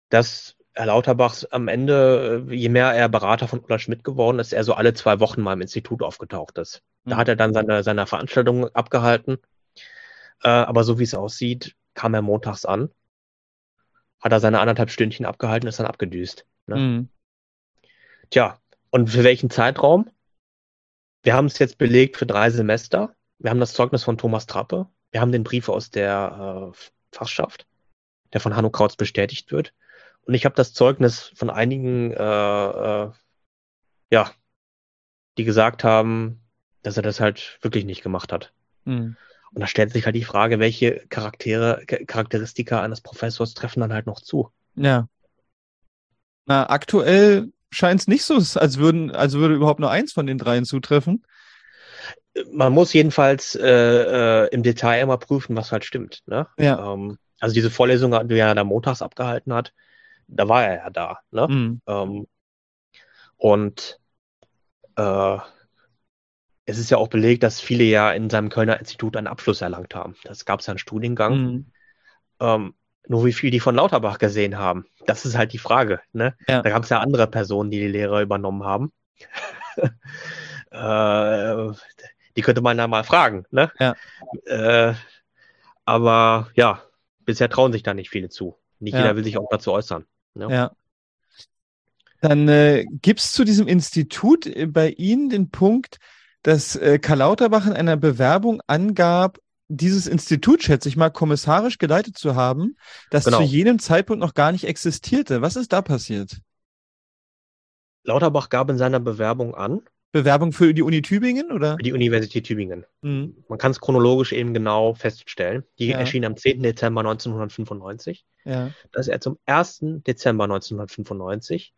dass Herr Lauterbach am Ende, äh, je mehr er Berater von Ulla Schmidt geworden ist, er so alle zwei Wochen mal im Institut aufgetaucht ist. Da Mhm. hat er dann seine, seine Veranstaltungen abgehalten. Äh, aber so wie es aussieht, kam er montags an, hat er seine anderthalb Stündchen abgehalten, ist dann abgedüst. Ne? Mhm. Tja, und für welchen Zeitraum? Wir haben es jetzt belegt für drei Semester. Wir haben das Zeugnis von Thomas Trappe. Wir haben den Brief aus der äh, Fachschaft, der von Hanno Krautz bestätigt wird. Und ich habe das Zeugnis von einigen, äh, äh, ja, die gesagt haben, dass er das halt wirklich nicht gemacht hat. Mhm. Und da stellt sich halt die Frage, welche Charaktere, Cha- Charakteristika eines Professors treffen dann halt noch zu. Ja. Na, aktuell scheint es nicht so, als würden, als würde überhaupt nur eins von den dreien zutreffen. Man muss jedenfalls äh, äh, im Detail immer prüfen, was halt stimmt. Ne? Ja. Ähm, also diese Vorlesung, die er da montags abgehalten hat, da war er ja da. Ne? Mhm. Ähm, und äh, es ist ja auch belegt, dass viele ja in seinem Kölner Institut einen Abschluss erlangt haben. Das gab es ja einen Studiengang. Mhm. Ähm, nur wie viel die von Lauterbach gesehen haben, das ist halt die Frage. Ne? Ja. Da gab es ja andere Personen, die die Lehre übernommen haben. [laughs] äh, die könnte man ja mal fragen. Ne? Ja. Äh, aber ja, bisher trauen sich da nicht viele zu. Nicht Ja. jeder will sich auch dazu äußern. Ne? Ja. Dann äh, gibt es zu diesem Institut äh, bei Ihnen den Punkt, dass äh, Karl Lauterbach in einer Bewerbung angab, dieses Institut, schätze ich mal, kommissarisch geleitet zu haben, das Genau. zu jenem Zeitpunkt noch gar nicht existierte. Was ist da passiert? Lauterbach gab in seiner Bewerbung an, Bewerbung für die Uni Tübingen oder? für die Universität Tübingen. Mhm. Man kann es chronologisch eben genau feststellen. Die Ja. erschien am 10. Dezember 1995. Ja. dass er zum 1. Dezember 1995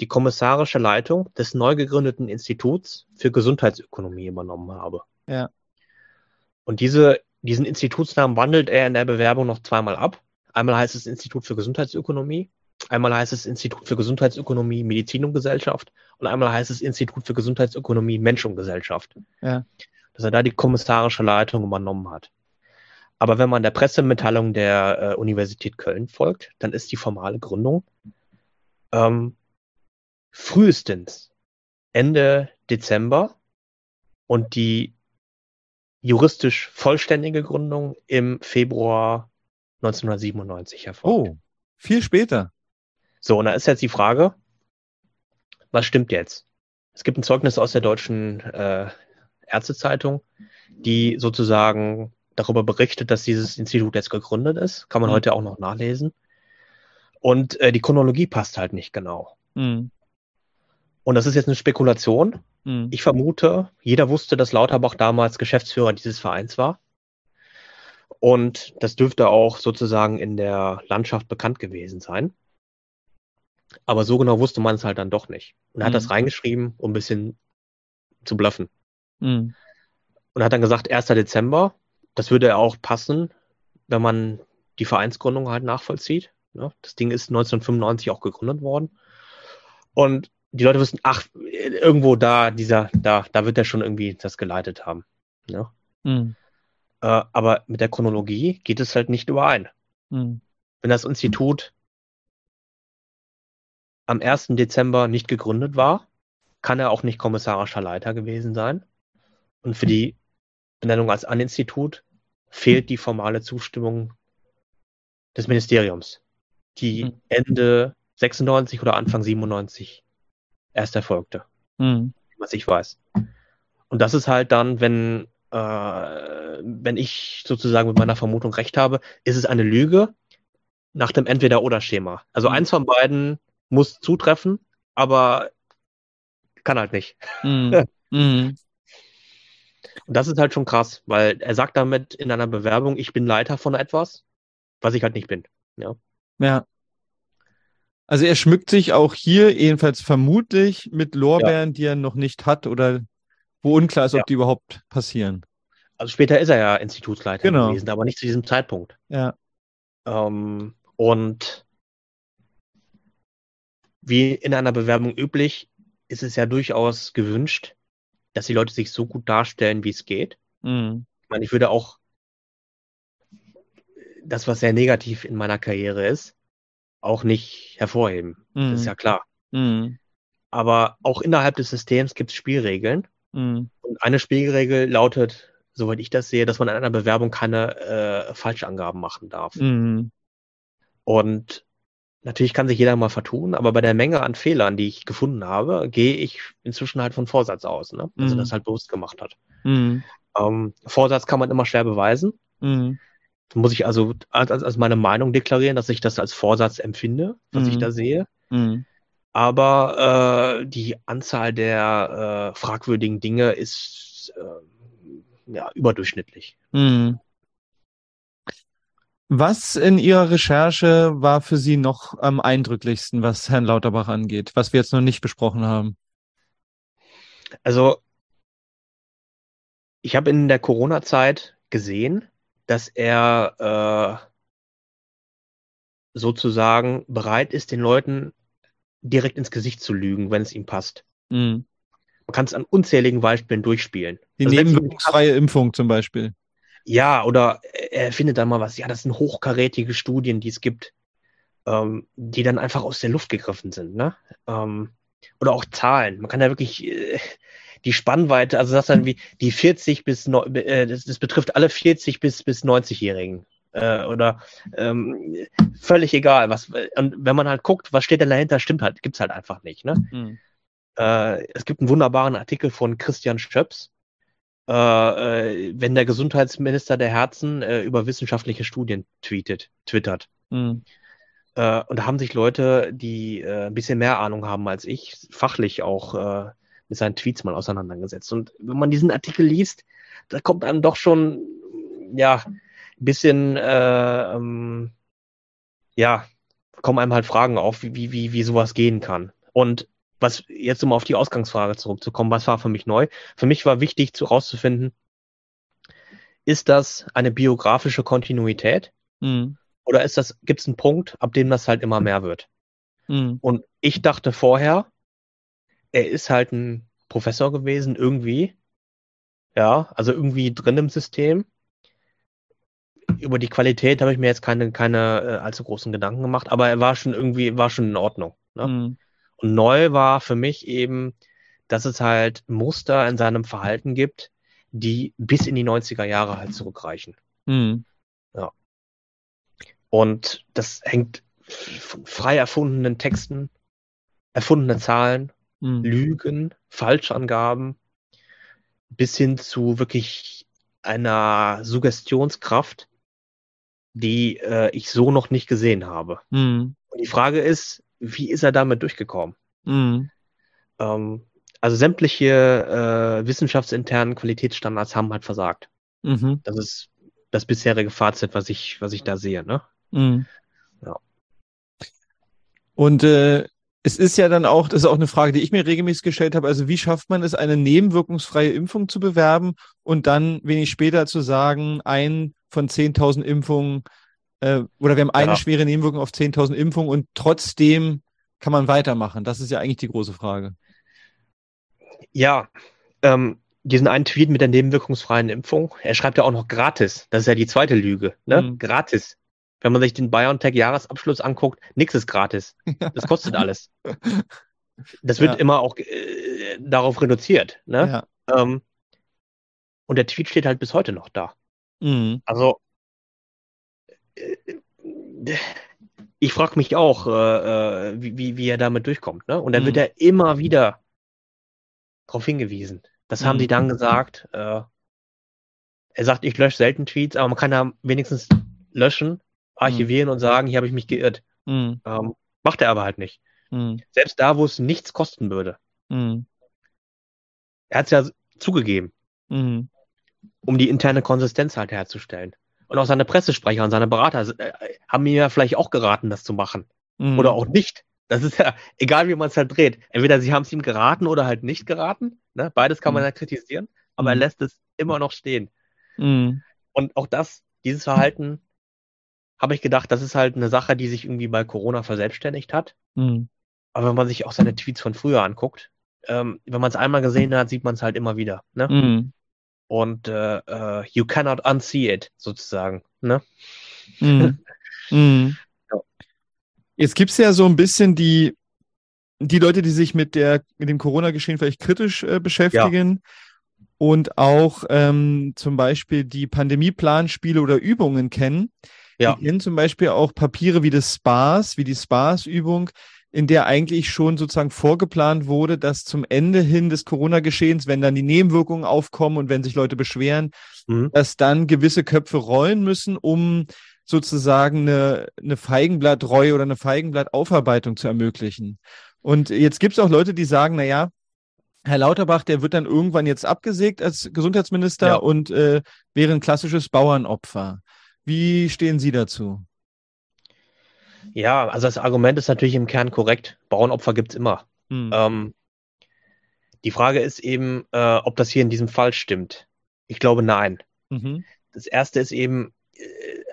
die kommissarische Leitung des neu gegründeten Instituts für Gesundheitsökonomie übernommen habe. Ja. Und diese, diesen Institutsnamen wandelt er in der Bewerbung noch zweimal ab. Einmal heißt es Institut für Gesundheitsökonomie, einmal heißt es Institut für Gesundheitsökonomie, Medizin und Gesellschaft und einmal heißt es Institut für Gesundheitsökonomie, Mensch und Gesellschaft. Ja. Dass er da die kommissarische Leitung übernommen hat. Aber wenn man der Pressemitteilung der äh, Universität Köln folgt, dann ist die formale Gründung ähm, frühestens Ende Dezember und die juristisch vollständige Gründung im Februar 1997 erfolgt. Oh, viel später. So, und da ist jetzt die Frage, was stimmt jetzt? Es gibt ein Zeugnis aus der deutschen äh, Ärztezeitung. die sozusagen darüber berichtet, dass dieses Institut jetzt gegründet ist. Kann man Mhm. heute auch noch nachlesen. Und äh, die Chronologie passt halt nicht genau. Mhm. Und das ist jetzt eine Spekulation. Mhm. Ich vermute, jeder wusste, dass Lauterbach damals Geschäftsführer dieses Vereins war. Und das dürfte auch sozusagen in der Landschaft bekannt gewesen sein. Aber so genau wusste man es halt dann doch nicht. Und er hat Mhm. das reingeschrieben, um ein bisschen zu bluffen. Mhm. Und hat dann gesagt, 1. Dezember, das würde ja auch passen, wenn man die Vereinsgründung halt nachvollzieht. Ne? Das Ding ist 1995 auch gegründet worden. Und die Leute wussten, ach, irgendwo da, dieser, da, da wird er schon irgendwie das geleitet haben. Ne? Mhm. Äh, aber mit der Chronologie geht es halt nicht überein. Mhm. Wenn das Institut am 1. Dezember nicht gegründet war, kann er auch nicht kommissarischer Leiter gewesen sein. Und für die Benennung als An-Institut fehlt die formale Zustimmung des Ministeriums, die Mhm. Ende 96 oder Anfang 97 erst erfolgte, Mhm. was ich weiß. Und das ist halt dann, wenn, äh, wenn ich sozusagen mit meiner Vermutung recht habe, ist es eine Lüge nach dem Entweder-Oder-Schema. Also Mhm. eins von beiden muss zutreffen, aber kann halt nicht. Mhm. [laughs] Mhm. Und das ist halt schon krass, weil er sagt damit in einer Bewerbung, ich bin Leiter von etwas, was ich halt nicht bin. Ja. Also er schmückt sich auch hier jedenfalls vermutlich mit Lorbeeren, die er noch nicht hat oder wo unklar ist, ob Ja. die überhaupt passieren. Also später ist er ja Institutsleiter Genau. gewesen, aber nicht zu diesem Zeitpunkt. Ja. Ähm, und wie in einer Bewerbung üblich, ist es ja durchaus gewünscht, dass die Leute sich so gut darstellen, wie es geht. Mhm. Ich meine, ich würde auch das, was sehr negativ in meiner Karriere ist, auch nicht hervorheben. Mhm. Das ist ja klar. Mhm. Aber auch innerhalb des Systems gibt es Spielregeln. Mhm. Und eine Spielregel lautet, soweit ich das sehe, dass man in einer Bewerbung keine äh, Falschangaben machen darf. Mhm. Und natürlich kann sich jeder mal vertun, aber bei der Menge an Fehlern, die ich gefunden habe, gehe ich inzwischen halt von Vorsatz aus. Ne? Also Mhm. das halt bewusst gemacht hat. Mhm. Ähm, Vorsatz kann man immer schwer beweisen. Muss ich also als, als meine Meinung deklarieren, dass ich das als Vorsatz empfinde, was ich Mhm. da sehe. Mhm. Aber äh, die Anzahl der äh, fragwürdigen Dinge ist äh, ja überdurchschnittlich. Mhm. Was in Ihrer Recherche war für Sie noch am eindrücklichsten, was Herrn Lauterbach angeht, was wir jetzt noch nicht besprochen haben? Also ich habe in der Corona-Zeit gesehen, dass er äh, sozusagen bereit ist, den Leuten direkt ins Gesicht zu lügen, wenn es ihm passt. Mhm. Man kann es an unzähligen Beispielen durchspielen. Die Also nebenwirkungsfreie Impfung zum Beispiel. Ja, oder er findet dann mal was. Ja, das sind hochkarätige Studien, die es gibt, ähm, die dann einfach aus der Luft gegriffen sind. Ne? Ähm, oder auch Zahlen. Man kann ja wirklich äh, die Spannweite, also das dann wie die 40 bis, äh, das, das betrifft alle 40 bis, bis 90-Jährigen. Äh, oder ähm, völlig egal. Was, und wenn man halt guckt, was steht denn dahinter, stimmt halt, gibt's halt einfach nicht. Ne? Mhm. Äh, es gibt einen wunderbaren Artikel von Christian Schöps, äh, äh, wenn der Gesundheitsminister der Herzen äh, über wissenschaftliche Studien tweetet, twittert. Mhm. Äh, und da haben sich Leute, die äh, ein bisschen mehr Ahnung haben als ich, fachlich auch äh, mit seinen Tweets mal auseinandergesetzt. Und wenn man diesen Artikel liest, da kommt einem doch schon, ja, ein bisschen, äh, ähm, ja, kommen einem halt Fragen auf, wie, wie, wie, sowas gehen kann. Und was jetzt um auf die Ausgangsfrage zurückzukommen, was war für mich neu? Für mich war wichtig zu rauszufinden, ist das eine biografische Kontinuität Mhm. oder ist das, gibt es einen Punkt, ab dem das halt immer mehr wird? Mhm. Und ich dachte vorher, er ist halt ein Professor gewesen, irgendwie. Ja, also irgendwie drin im System. Über die Qualität habe ich mir jetzt keine, keine äh, allzu großen Gedanken gemacht, aber er war schon irgendwie, war schon in Ordnung. Ne? Mhm. Und neu war für mich eben, dass es halt Muster in seinem Verhalten gibt, die bis in die 90er Jahre halt zurückreichen. Mhm. Und das hängt von frei erfundenen Texten, erfundene Zahlen, Mhm. Lügen, Falschangaben bis hin zu wirklich einer Suggestionskraft, die äh, ich so noch nicht gesehen habe. Mhm. Und die Frage ist, wie ist er damit durchgekommen? Mhm. Ähm, also sämtliche äh, wissenschaftsinternen Qualitätsstandards haben halt versagt. Mhm. Das ist das bisherige Fazit, was ich, was ich da sehe. Ne? Mhm. Ja. Und äh, es ist ja dann auch, das ist auch eine Frage, die ich mir regelmäßig gestellt habe, also wie schafft man es, eine nebenwirkungsfreie Impfung zu bewerben und dann wenig später zu sagen, ein von 10.000 Impfungen äh, oder wir haben eine Ja. schwere Nebenwirkung auf 10.000 Impfungen und trotzdem kann man weitermachen. Das ist ja eigentlich die große Frage. Ja, ähm, diesen einen Tweet mit der nebenwirkungsfreien Impfung, er schreibt ja auch noch gratis. Das ist ja die zweite Lüge, ne? Mhm. Gratis. Wenn man sich den BioNTech-Jahresabschluss anguckt, nichts ist gratis. Das kostet [laughs] alles. Das wird Ja. immer auch äh, darauf reduziert, ne? Ja. Ähm, und der Tweet steht halt bis heute noch da. Mhm. Also, äh, ich frage mich auch, äh, äh, wie, wie, er damit durchkommt. Ne? Und dann wird Mhm. er immer wieder darauf hingewiesen. Das haben Mhm. sie dann gesagt. Äh, er sagt, ich lösche selten Tweets, aber man kann da wenigstens löschen, archivieren und sagen, hier habe ich mich geirrt. Mhm. Ähm, macht er aber halt nicht. Mhm. Selbst da, wo es nichts kosten würde. Mhm. Er hat es ja zugegeben, Mhm. um die interne Konsistenz halt herzustellen. Und auch seine Pressesprecher und seine Berater äh, haben mir ja vielleicht auch geraten, das zu machen. Mhm. Oder auch nicht. Das ist ja egal, wie man es halt dreht. Entweder sie haben es ihm geraten oder halt nicht geraten. Ne? Beides kann man Mhm. ja kritisieren, aber er Mhm. lässt es immer noch stehen. Mhm. Und auch das, dieses Verhalten, habe ich gedacht, das ist halt eine Sache, die sich irgendwie bei Corona verselbstständigt hat. Mhm. Aber wenn man sich auch seine Tweets von früher anguckt, ähm, wenn man es einmal gesehen hat, sieht man es halt immer wieder. Ne? Mhm. Und äh, äh, you cannot unsee it, sozusagen. Ne? Mhm. [laughs] Mhm. Ja. Jetzt gibt's ja so ein bisschen die, die Leute, die sich mit der, mit dem Corona-Geschehen vielleicht kritisch äh, beschäftigen und auch ähm, zum Beispiel die Pandemieplanspiele oder Übungen kennen. Ja. Die kennen zum Beispiel auch Papiere wie das SPAS, wie die SPAS-Übung, in der eigentlich schon sozusagen vorgeplant wurde, dass zum Ende hin des Corona-Geschehens, wenn dann die Nebenwirkungen aufkommen und wenn sich Leute beschweren, Mhm. dass dann gewisse Köpfe rollen müssen, um sozusagen eine, eine Feigenblattreue oder eine Feigenblattaufarbeitung zu ermöglichen. Und jetzt gibt es auch Leute, die sagen, na ja, Herr Lauterbach, der wird dann irgendwann jetzt abgesägt als Gesundheitsminister Ja. und äh, wäre ein klassisches Bauernopfer. Wie stehen Sie dazu? Ja, also das Argument ist natürlich im Kern korrekt. Bauernopfer gibt's immer. Hm. Ähm, die Frage ist eben, äh, ob das hier in diesem Fall stimmt. Ich glaube, nein. Mhm. Das erste ist eben, äh,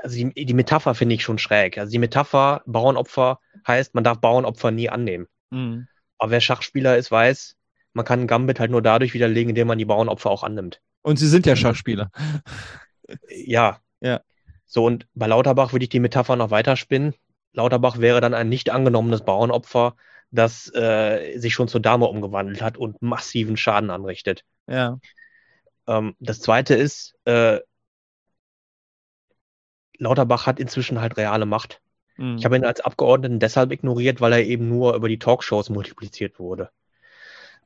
also die, die Metapher finde ich schon schräg. Also die Metapher Bauernopfer heißt, man darf Bauernopfer nie annehmen. Hm. Aber wer Schachspieler ist, weiß, man kann ein Gambit halt nur dadurch widerlegen, indem man die Bauernopfer auch annimmt. Und Sie sind ja Schachspieler. Ja. Ja. So, und bei Lauterbach würde ich die Metapher noch weiterspinnen. Lauterbach wäre dann ein nicht angenommenes Bauernopfer, das äh, sich schon zur Dame umgewandelt hat und massiven Schaden anrichtet. Ja. Ähm, das zweite ist, äh, Lauterbach hat inzwischen halt reale Macht. Hm. Ich habe ihn als Abgeordneten deshalb ignoriert, weil er eben nur über die Talkshows multipliziert wurde.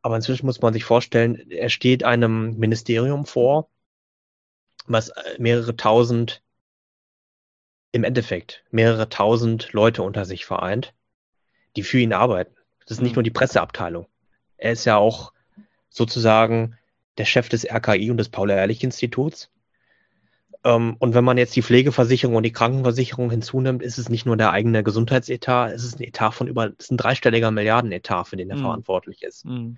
Aber inzwischen muss man sich vorstellen, er steht einem Ministerium vor, was äh, mehrere tausend, im Endeffekt mehrere tausend Leute unter sich vereint, die für ihn arbeiten. Das ist nicht Mhm. nur die Presseabteilung. Er ist ja auch sozusagen der Chef des RKI und des Paul-Ehrlich-Instituts. Ähm, und wenn man jetzt die Pflegeversicherung und die Krankenversicherung hinzunimmt, ist es nicht nur der eigene Gesundheitsetat, es ist ein Etat von über, es ist ein dreistelliger Milliardenetat, für den er Mhm. verantwortlich ist. Hm.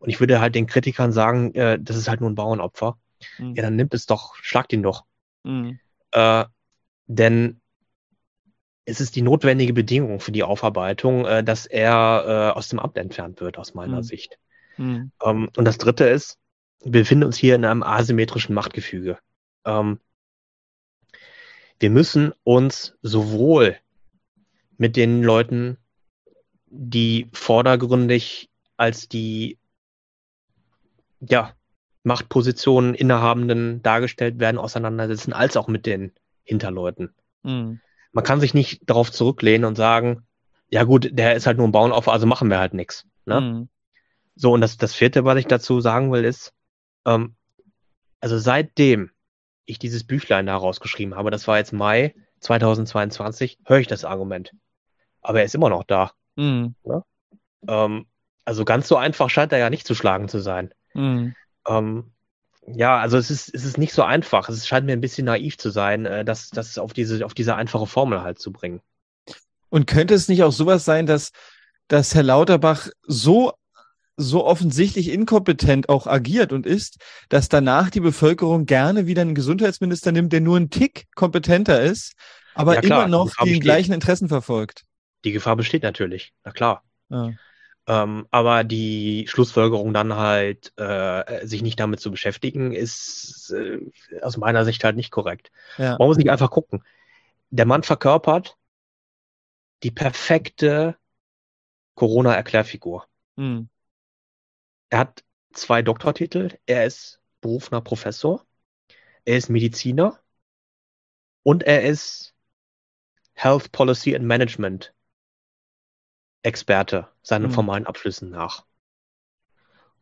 Und ich würde halt den Kritikern sagen, äh, das ist halt nur ein Bauernopfer. Hm. Ja, dann nimmt es doch, schlagt ihn doch. Hm. Äh, denn es ist die notwendige Bedingung für die Aufarbeitung, äh, dass er äh, aus dem Amt entfernt wird, aus meiner Mhm. Sicht. Hm. Ähm, und das dritte ist, wir befinden uns hier in einem asymmetrischen Machtgefüge. Ähm, wir müssen uns sowohl mit den Leuten, die vordergründig als die ja, Machtpositionen innehabenden dargestellt werden, auseinandersetzen, als auch mit den Hinterleuten. Hm. Man kann sich nicht darauf zurücklehnen und sagen, ja gut, der ist halt nur ein Bauernopfer, also machen wir halt nichts. Ne? Hm. So, und das, das vierte, was ich dazu sagen will, ist, ähm, also seitdem ich dieses Büchlein da rausgeschrieben habe, das war jetzt Mai 2022, höre ich das Argument. Aber er ist immer noch da. Mhm. Ähm, also ganz so einfach scheint er ja nicht zu schlagen zu sein. Mhm. Ähm, ja, also es ist, es ist nicht so einfach. Es scheint mir ein bisschen naiv zu sein, äh, das, das auf diese, auf diese einfache Formel halt zu bringen. Und könnte es nicht auch sowas sein, dass, dass Herr Lauterbach so, so offensichtlich inkompetent auch agiert und ist, dass danach die Bevölkerung gerne wieder einen Gesundheitsminister nimmt, der nur einen Tick kompetenter ist, aber Ja, klar, immer noch die die gleichen Interessen verfolgt? Die Gefahr besteht natürlich, na klar. Ja. Ähm, aber die Schlussfolgerung dann halt, äh, sich nicht damit zu beschäftigen, ist äh, aus meiner Sicht halt nicht korrekt. Ja. Man muss nicht einfach gucken. Der Mann verkörpert die perfekte Corona-Erklärfigur. Mhm. Er hat zwei Doktortitel. Er ist berufener Professor. Er ist Mediziner. Und er ist Health Policy and Management Experte, seinen Hm. formalen Abschlüssen nach.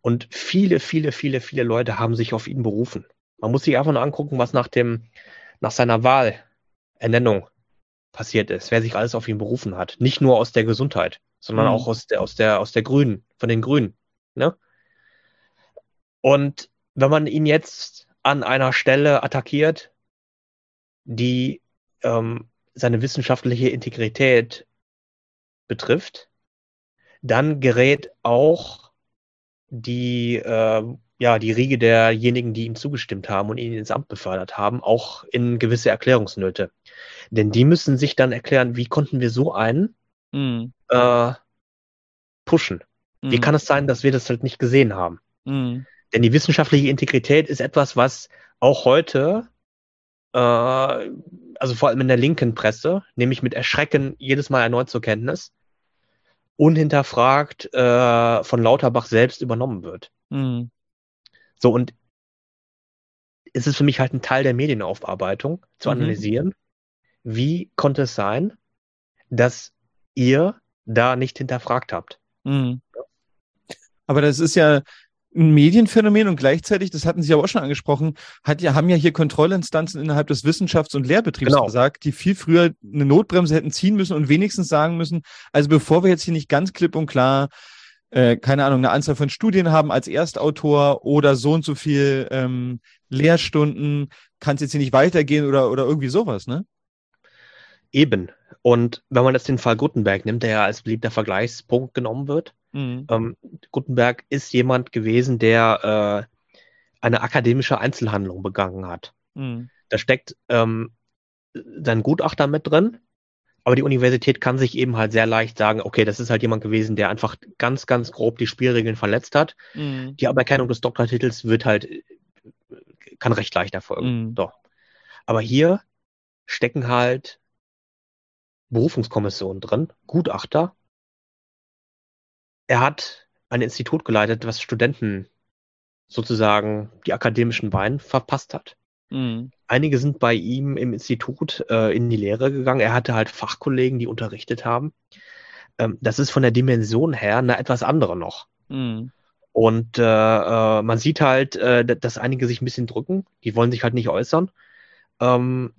Und viele, viele, viele, viele Leute haben sich auf ihn berufen. Man muss sich einfach nur angucken, was nach dem, nach seiner Wahl, Ernennung passiert ist, wer sich alles auf ihn berufen hat. Nicht nur aus der Gesundheit, sondern Hm. auch aus der, aus der, aus der Grünen, von den Grünen. Ne? Und wenn man ihn jetzt an einer Stelle attackiert, die ähm, seine wissenschaftliche Integrität betrifft, dann gerät auch die, äh, ja, die Riege derjenigen, die ihm zugestimmt haben und ihn ins Amt befördert haben, auch in gewisse Erklärungsnöte. Denn die müssen sich dann erklären, wie konnten wir so einen Mhm. äh, pushen? Wie Mhm. kann es sein, dass wir das halt nicht gesehen haben? Mhm. Denn die wissenschaftliche Integrität ist etwas, was auch heute, äh, also vor allem in der linken Presse, nämlich mit Erschrecken jedes Mal erneut zur Kenntnis, unhinterfragt äh, von Lauterbach selbst übernommen wird. Mhm. So, und es ist für mich halt ein Teil der Medienaufarbeitung, zu Mhm. analysieren, wie konnte es sein, dass ihr da nicht hinterfragt habt. Mhm. Aber das ist ja ein Medienphänomen und gleichzeitig, das hatten Sie aber auch schon angesprochen, hat ja, haben ja hier Kontrollinstanzen innerhalb des Wissenschafts- und Lehrbetriebs Genau. gesagt, die viel früher eine Notbremse hätten ziehen müssen und wenigstens sagen müssen, also bevor wir jetzt hier nicht ganz klipp und klar, äh, keine Ahnung, eine Anzahl von Studien haben als Erstautor oder so und so viel ähm, Lehrstunden, kann es jetzt hier nicht weitergehen oder, oder irgendwie sowas, ne? Eben. Und wenn man jetzt den Fall Gutenberg nimmt, der ja als beliebter Vergleichspunkt genommen wird, Mhm. ähm, Gutenberg ist jemand gewesen, der äh, eine akademische Einzelhandlung begangen hat. Mhm. Da steckt ähm, sein Gutachter mit drin, aber die Universität kann sich eben halt sehr leicht sagen, okay, das ist halt jemand gewesen, der einfach ganz, ganz grob die Spielregeln verletzt hat. Mhm. Die Aberkennung des Doktortitels wird halt, kann recht leicht erfolgen. Mhm. Doch. Aber hier stecken halt Berufungskommissionen drin, Gutachter. Er hat ein Institut geleitet, was Studenten sozusagen die akademischen Beine verpasst hat. Mhm. Einige sind bei ihm im Institut äh, in die Lehre gegangen. Er hatte halt Fachkollegen, die unterrichtet haben. Ähm, das ist von der Dimension her eine etwas andere noch. Mhm. Und äh, äh, man sieht halt, äh, dass einige sich ein bisschen drücken. Die wollen sich halt nicht äußern. Ähm,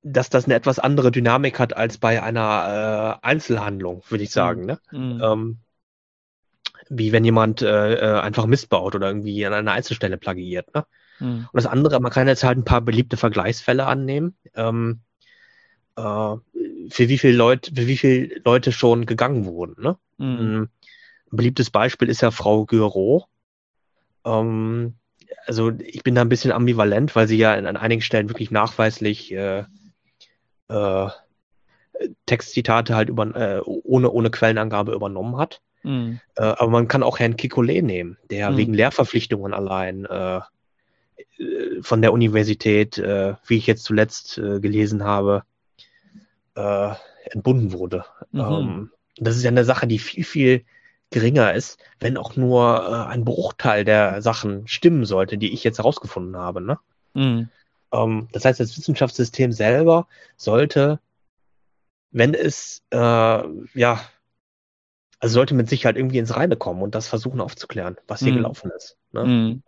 dass das eine etwas andere Dynamik hat als bei einer äh, Einzelhandlung, würde ich sagen. Ne? Mhm. Ähm, wie wenn jemand äh, äh, einfach Mist baut oder irgendwie an einer Einzelstelle plagiiert. Ne? Mhm. Und das andere, man kann jetzt halt ein paar beliebte Vergleichsfälle annehmen. Ähm, äh, für wie viele Leute, für wie viele Leute schon gegangen wurden. Ne? Mhm. Ein beliebtes Beispiel ist ja Frau Göro. Ähm, also ich bin da ein bisschen ambivalent, weil sie ja an einigen Stellen wirklich nachweislich äh, äh, Textzitate halt über, äh, ohne, ohne Quellenangabe übernommen hat. Mhm. Äh, aber man kann auch Herrn Kikole nehmen, der Mhm. wegen Lehrverpflichtungen allein äh, äh, von der Universität, äh, wie ich jetzt zuletzt äh, gelesen habe, entbunden wurde. Mhm. Ähm, das ist ja eine Sache, die viel, viel geringer ist, wenn auch nur ein Bruchteil der Sachen stimmen sollte, die ich jetzt herausgefunden habe. Ne? Mhm. Ähm, das heißt, das Wissenschaftssystem selber sollte, wenn es, äh, ja, also sollte mit Sicherheit irgendwie ins Reine kommen und das versuchen aufzuklären, was hier Mhm. gelaufen ist. Ne? Mhm.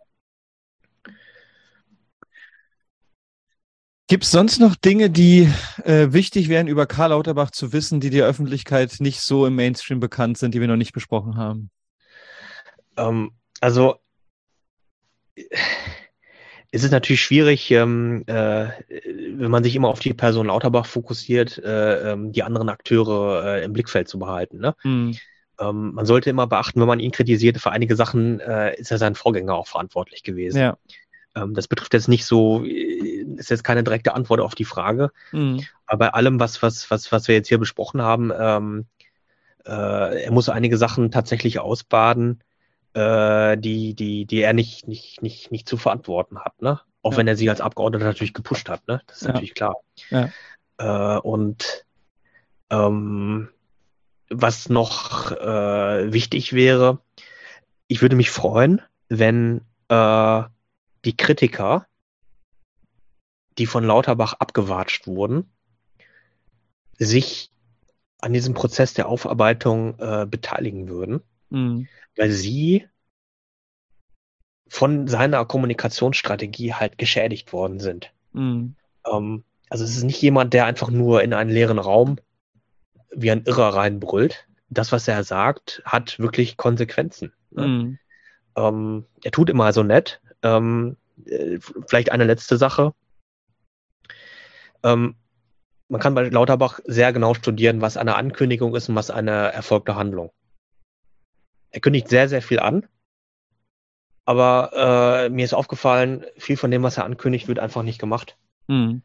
Gibt es sonst noch Dinge, die äh, wichtig wären, über Karl Lauterbach zu wissen, die der Öffentlichkeit nicht so im Mainstream bekannt sind, die wir noch nicht besprochen haben? Ähm, also es ist natürlich schwierig, ähm, äh, wenn man sich immer auf die Person Lauterbach fokussiert, äh, ähm, die anderen Akteure äh, im Blickfeld zu behalten. Ne? Mhm. Ähm, man sollte immer beachten, wenn man ihn kritisiert, für einige Sachen äh, ist er sein Vorgänger auch verantwortlich gewesen. Ja. Ähm, das betrifft jetzt nicht so, äh, ist jetzt keine direkte Antwort auf die Frage. Mhm. Aber bei allem, was, was, was, was wir jetzt hier besprochen haben, ähm, äh, er muss einige Sachen tatsächlich ausbaden, äh, die, die, die er nicht, nicht, nicht, nicht zu verantworten hat, ne? Auch ja. wenn er sie als Abgeordneter natürlich gepusht hat, ne? Das ist ja. natürlich klar. Ja. Äh, und ähm, was noch äh, wichtig wäre, ich würde mich freuen, wenn äh, die Kritiker, die von Lauterbach abgewatscht wurden, sich an diesem Prozess der Aufarbeitung äh, beteiligen würden. Mhm weil sie von seiner Kommunikationsstrategie halt geschädigt worden sind. Mhm. Ähm, also es ist nicht jemand, der einfach nur in einen leeren Raum wie ein Irrer reinbrüllt. Das, was er sagt, hat wirklich Konsequenzen. Ne? Mhm. Ähm, er tut immer so nett. Ähm, äh, vielleicht eine letzte Sache. Ähm, man kann bei Lauterbach sehr genau studieren, was eine Ankündigung ist und was eine erfolgte Handlung. Er kündigt sehr, sehr viel an. Aber äh, mir ist aufgefallen, viel von dem, was er ankündigt, wird einfach nicht gemacht. Mhm.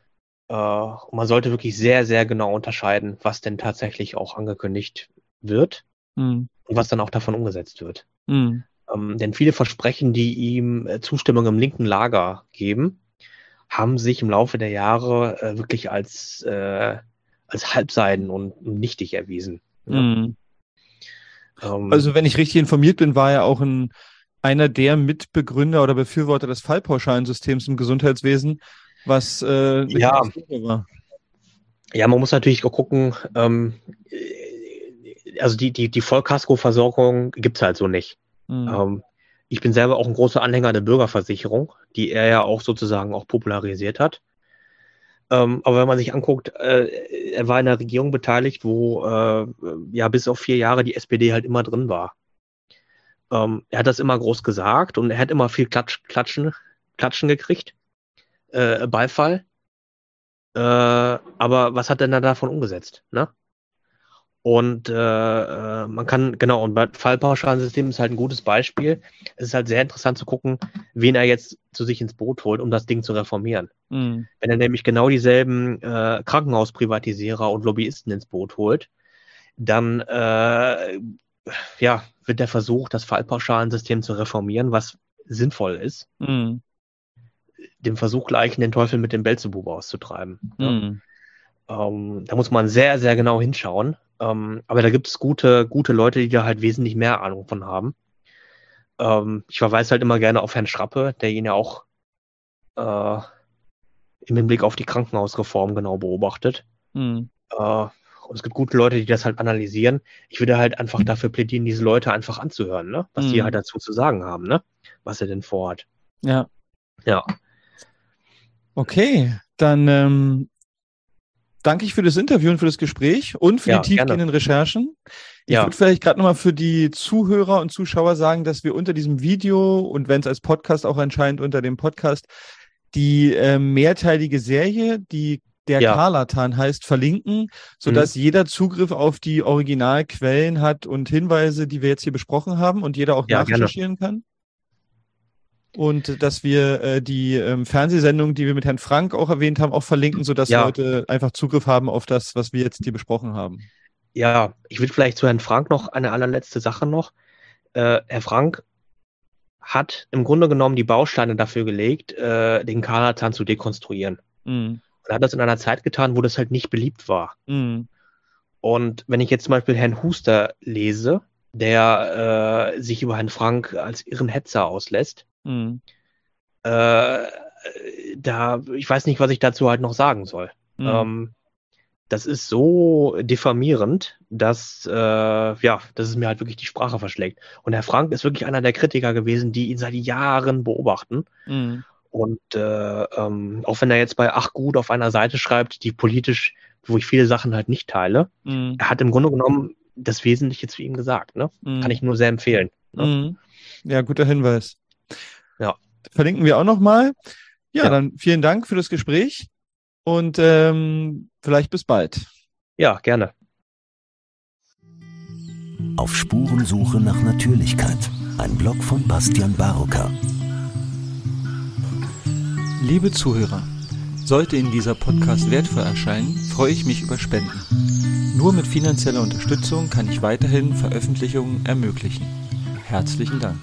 Äh, und man sollte wirklich sehr, sehr genau unterscheiden, was denn tatsächlich auch angekündigt wird mhm. und was dann auch davon umgesetzt wird. Mhm. Ähm, denn viele Versprechen, die ihm äh, Zustimmung im linken Lager geben, haben sich im Laufe der Jahre äh, wirklich als, äh, als Halbseiden und nichtig erwiesen. Ja. Mhm. Ähm, also wenn ich richtig informiert bin, war er auch ein, einer der Mitbegründer oder Befürworter des Fallpauschalensystems im Gesundheitswesen, was äh, ja. war. Ja, man muss natürlich auch gucken, ähm, also die, die, die Vollkasko-Versorgung gibt's halt so nicht. Mhm. Ähm, ich bin selber auch ein großer Anhänger der Bürgerversicherung, die er ja auch sozusagen auch popularisiert hat. Ähm, aber wenn man sich anguckt, äh, er war in der Regierung beteiligt, wo äh, ja bis auf vier Jahre die SPD halt immer drin war. Ähm, er hat das immer groß gesagt und er hat immer viel Klatsch, Klatschen, Klatschen gekriegt, äh, Beifall. Äh, aber was hat denn da davon umgesetzt? Ne? Und äh, äh, man kann, genau, und bei Fallpauschalensystem ist halt ein gutes Beispiel. Es ist halt sehr interessant zu gucken, wen er jetzt zu sich ins Boot holt, um das Ding zu reformieren. Mhm. Wenn er nämlich genau dieselben äh, Krankenhausprivatisierer und Lobbyisten ins Boot holt, dann äh, ja, wird der Versuch, das Fallpauschalensystem zu reformieren, was sinnvoll ist, mhm. Dem Versuch gleichen, den Teufel mit dem Belzebub auszutreiben. Mhm. Ja. Ähm, da muss man sehr, sehr genau hinschauen. Ähm, aber da gibt es gute, gute Leute, die da halt wesentlich mehr Ahnung von haben. Ähm, ich verweise halt immer gerne auf Herrn Schrappe, der ihn ja auch äh, im Hinblick auf die Krankenhausreform genau beobachtet. Mhm. Äh, und es gibt gute Leute, die das halt analysieren. Ich würde halt einfach dafür plädieren, diese Leute einfach anzuhören, ne? was mhm. die halt dazu zu sagen haben, ne? was er denn vorhat. Ja. Ja. Okay, dann ähm, danke ich für das Interview und für das Gespräch und für ja, die tiefgehenden gerne. Recherchen. Ich ja. würde vielleicht gerade nochmal für die Zuhörer und Zuschauer sagen, dass wir unter diesem Video und wenn es als Podcast auch anscheinend unter dem Podcast die äh, mehrteilige Serie, die der ja. Karlatan heißt, verlinken, sodass mhm. jeder Zugriff auf die Originalquellen hat und Hinweise, die wir jetzt hier besprochen haben und jeder auch ja, nachrecherchieren kann und dass wir äh, die ähm, Fernsehsendung, die wir mit Herrn Frank auch erwähnt haben, auch verlinken, sodass ja. Leute einfach Zugriff haben auf das, was wir jetzt hier besprochen haben. Ja, ich würde vielleicht zu Herrn Frank noch eine allerletzte Sache noch. Äh, Herr Frank hat im Grunde genommen die Bausteine dafür gelegt, äh, den Karlatan zu dekonstruieren. Mhm. Und er hat das in einer Zeit getan, wo das halt nicht beliebt war. Mhm. Und wenn ich jetzt zum Beispiel Herrn Huster lese, der äh, sich über Herrn Frank als irren Hetzer auslässt, Mhm. Äh, da, ich weiß nicht, was ich dazu halt noch sagen soll. Mhm. Ähm, das ist so diffamierend, dass, äh, ja, dass es mir halt wirklich die Sprache verschlägt. Und Herr Frank ist wirklich einer der Kritiker gewesen, die ihn seit Jahren beobachten. Mhm. Und äh, ähm, auch wenn er jetzt bei Ach gut auf einer Seite schreibt, die politisch, wo ich viele Sachen halt nicht teile, Mhm. er hat im Grunde genommen das Wesentliche zu ihm gesagt. Ne? Mhm. Kann ich nur sehr empfehlen. Ne? Mhm. Ja, guter Hinweis. Ja. Verlinken wir auch nochmal. Ja, Ja. dann vielen Dank für das Gespräch und ähm, vielleicht bis bald. Ja, gerne. Auf Spurensuche nach Natürlichkeit. Ein Blog von Bastian Barocker. Liebe Zuhörer, sollte Ihnen dieser Podcast wertvoll erscheinen, freue ich mich über Spenden. Nur mit finanzieller Unterstützung kann ich weiterhin Veröffentlichungen ermöglichen. Herzlichen Dank.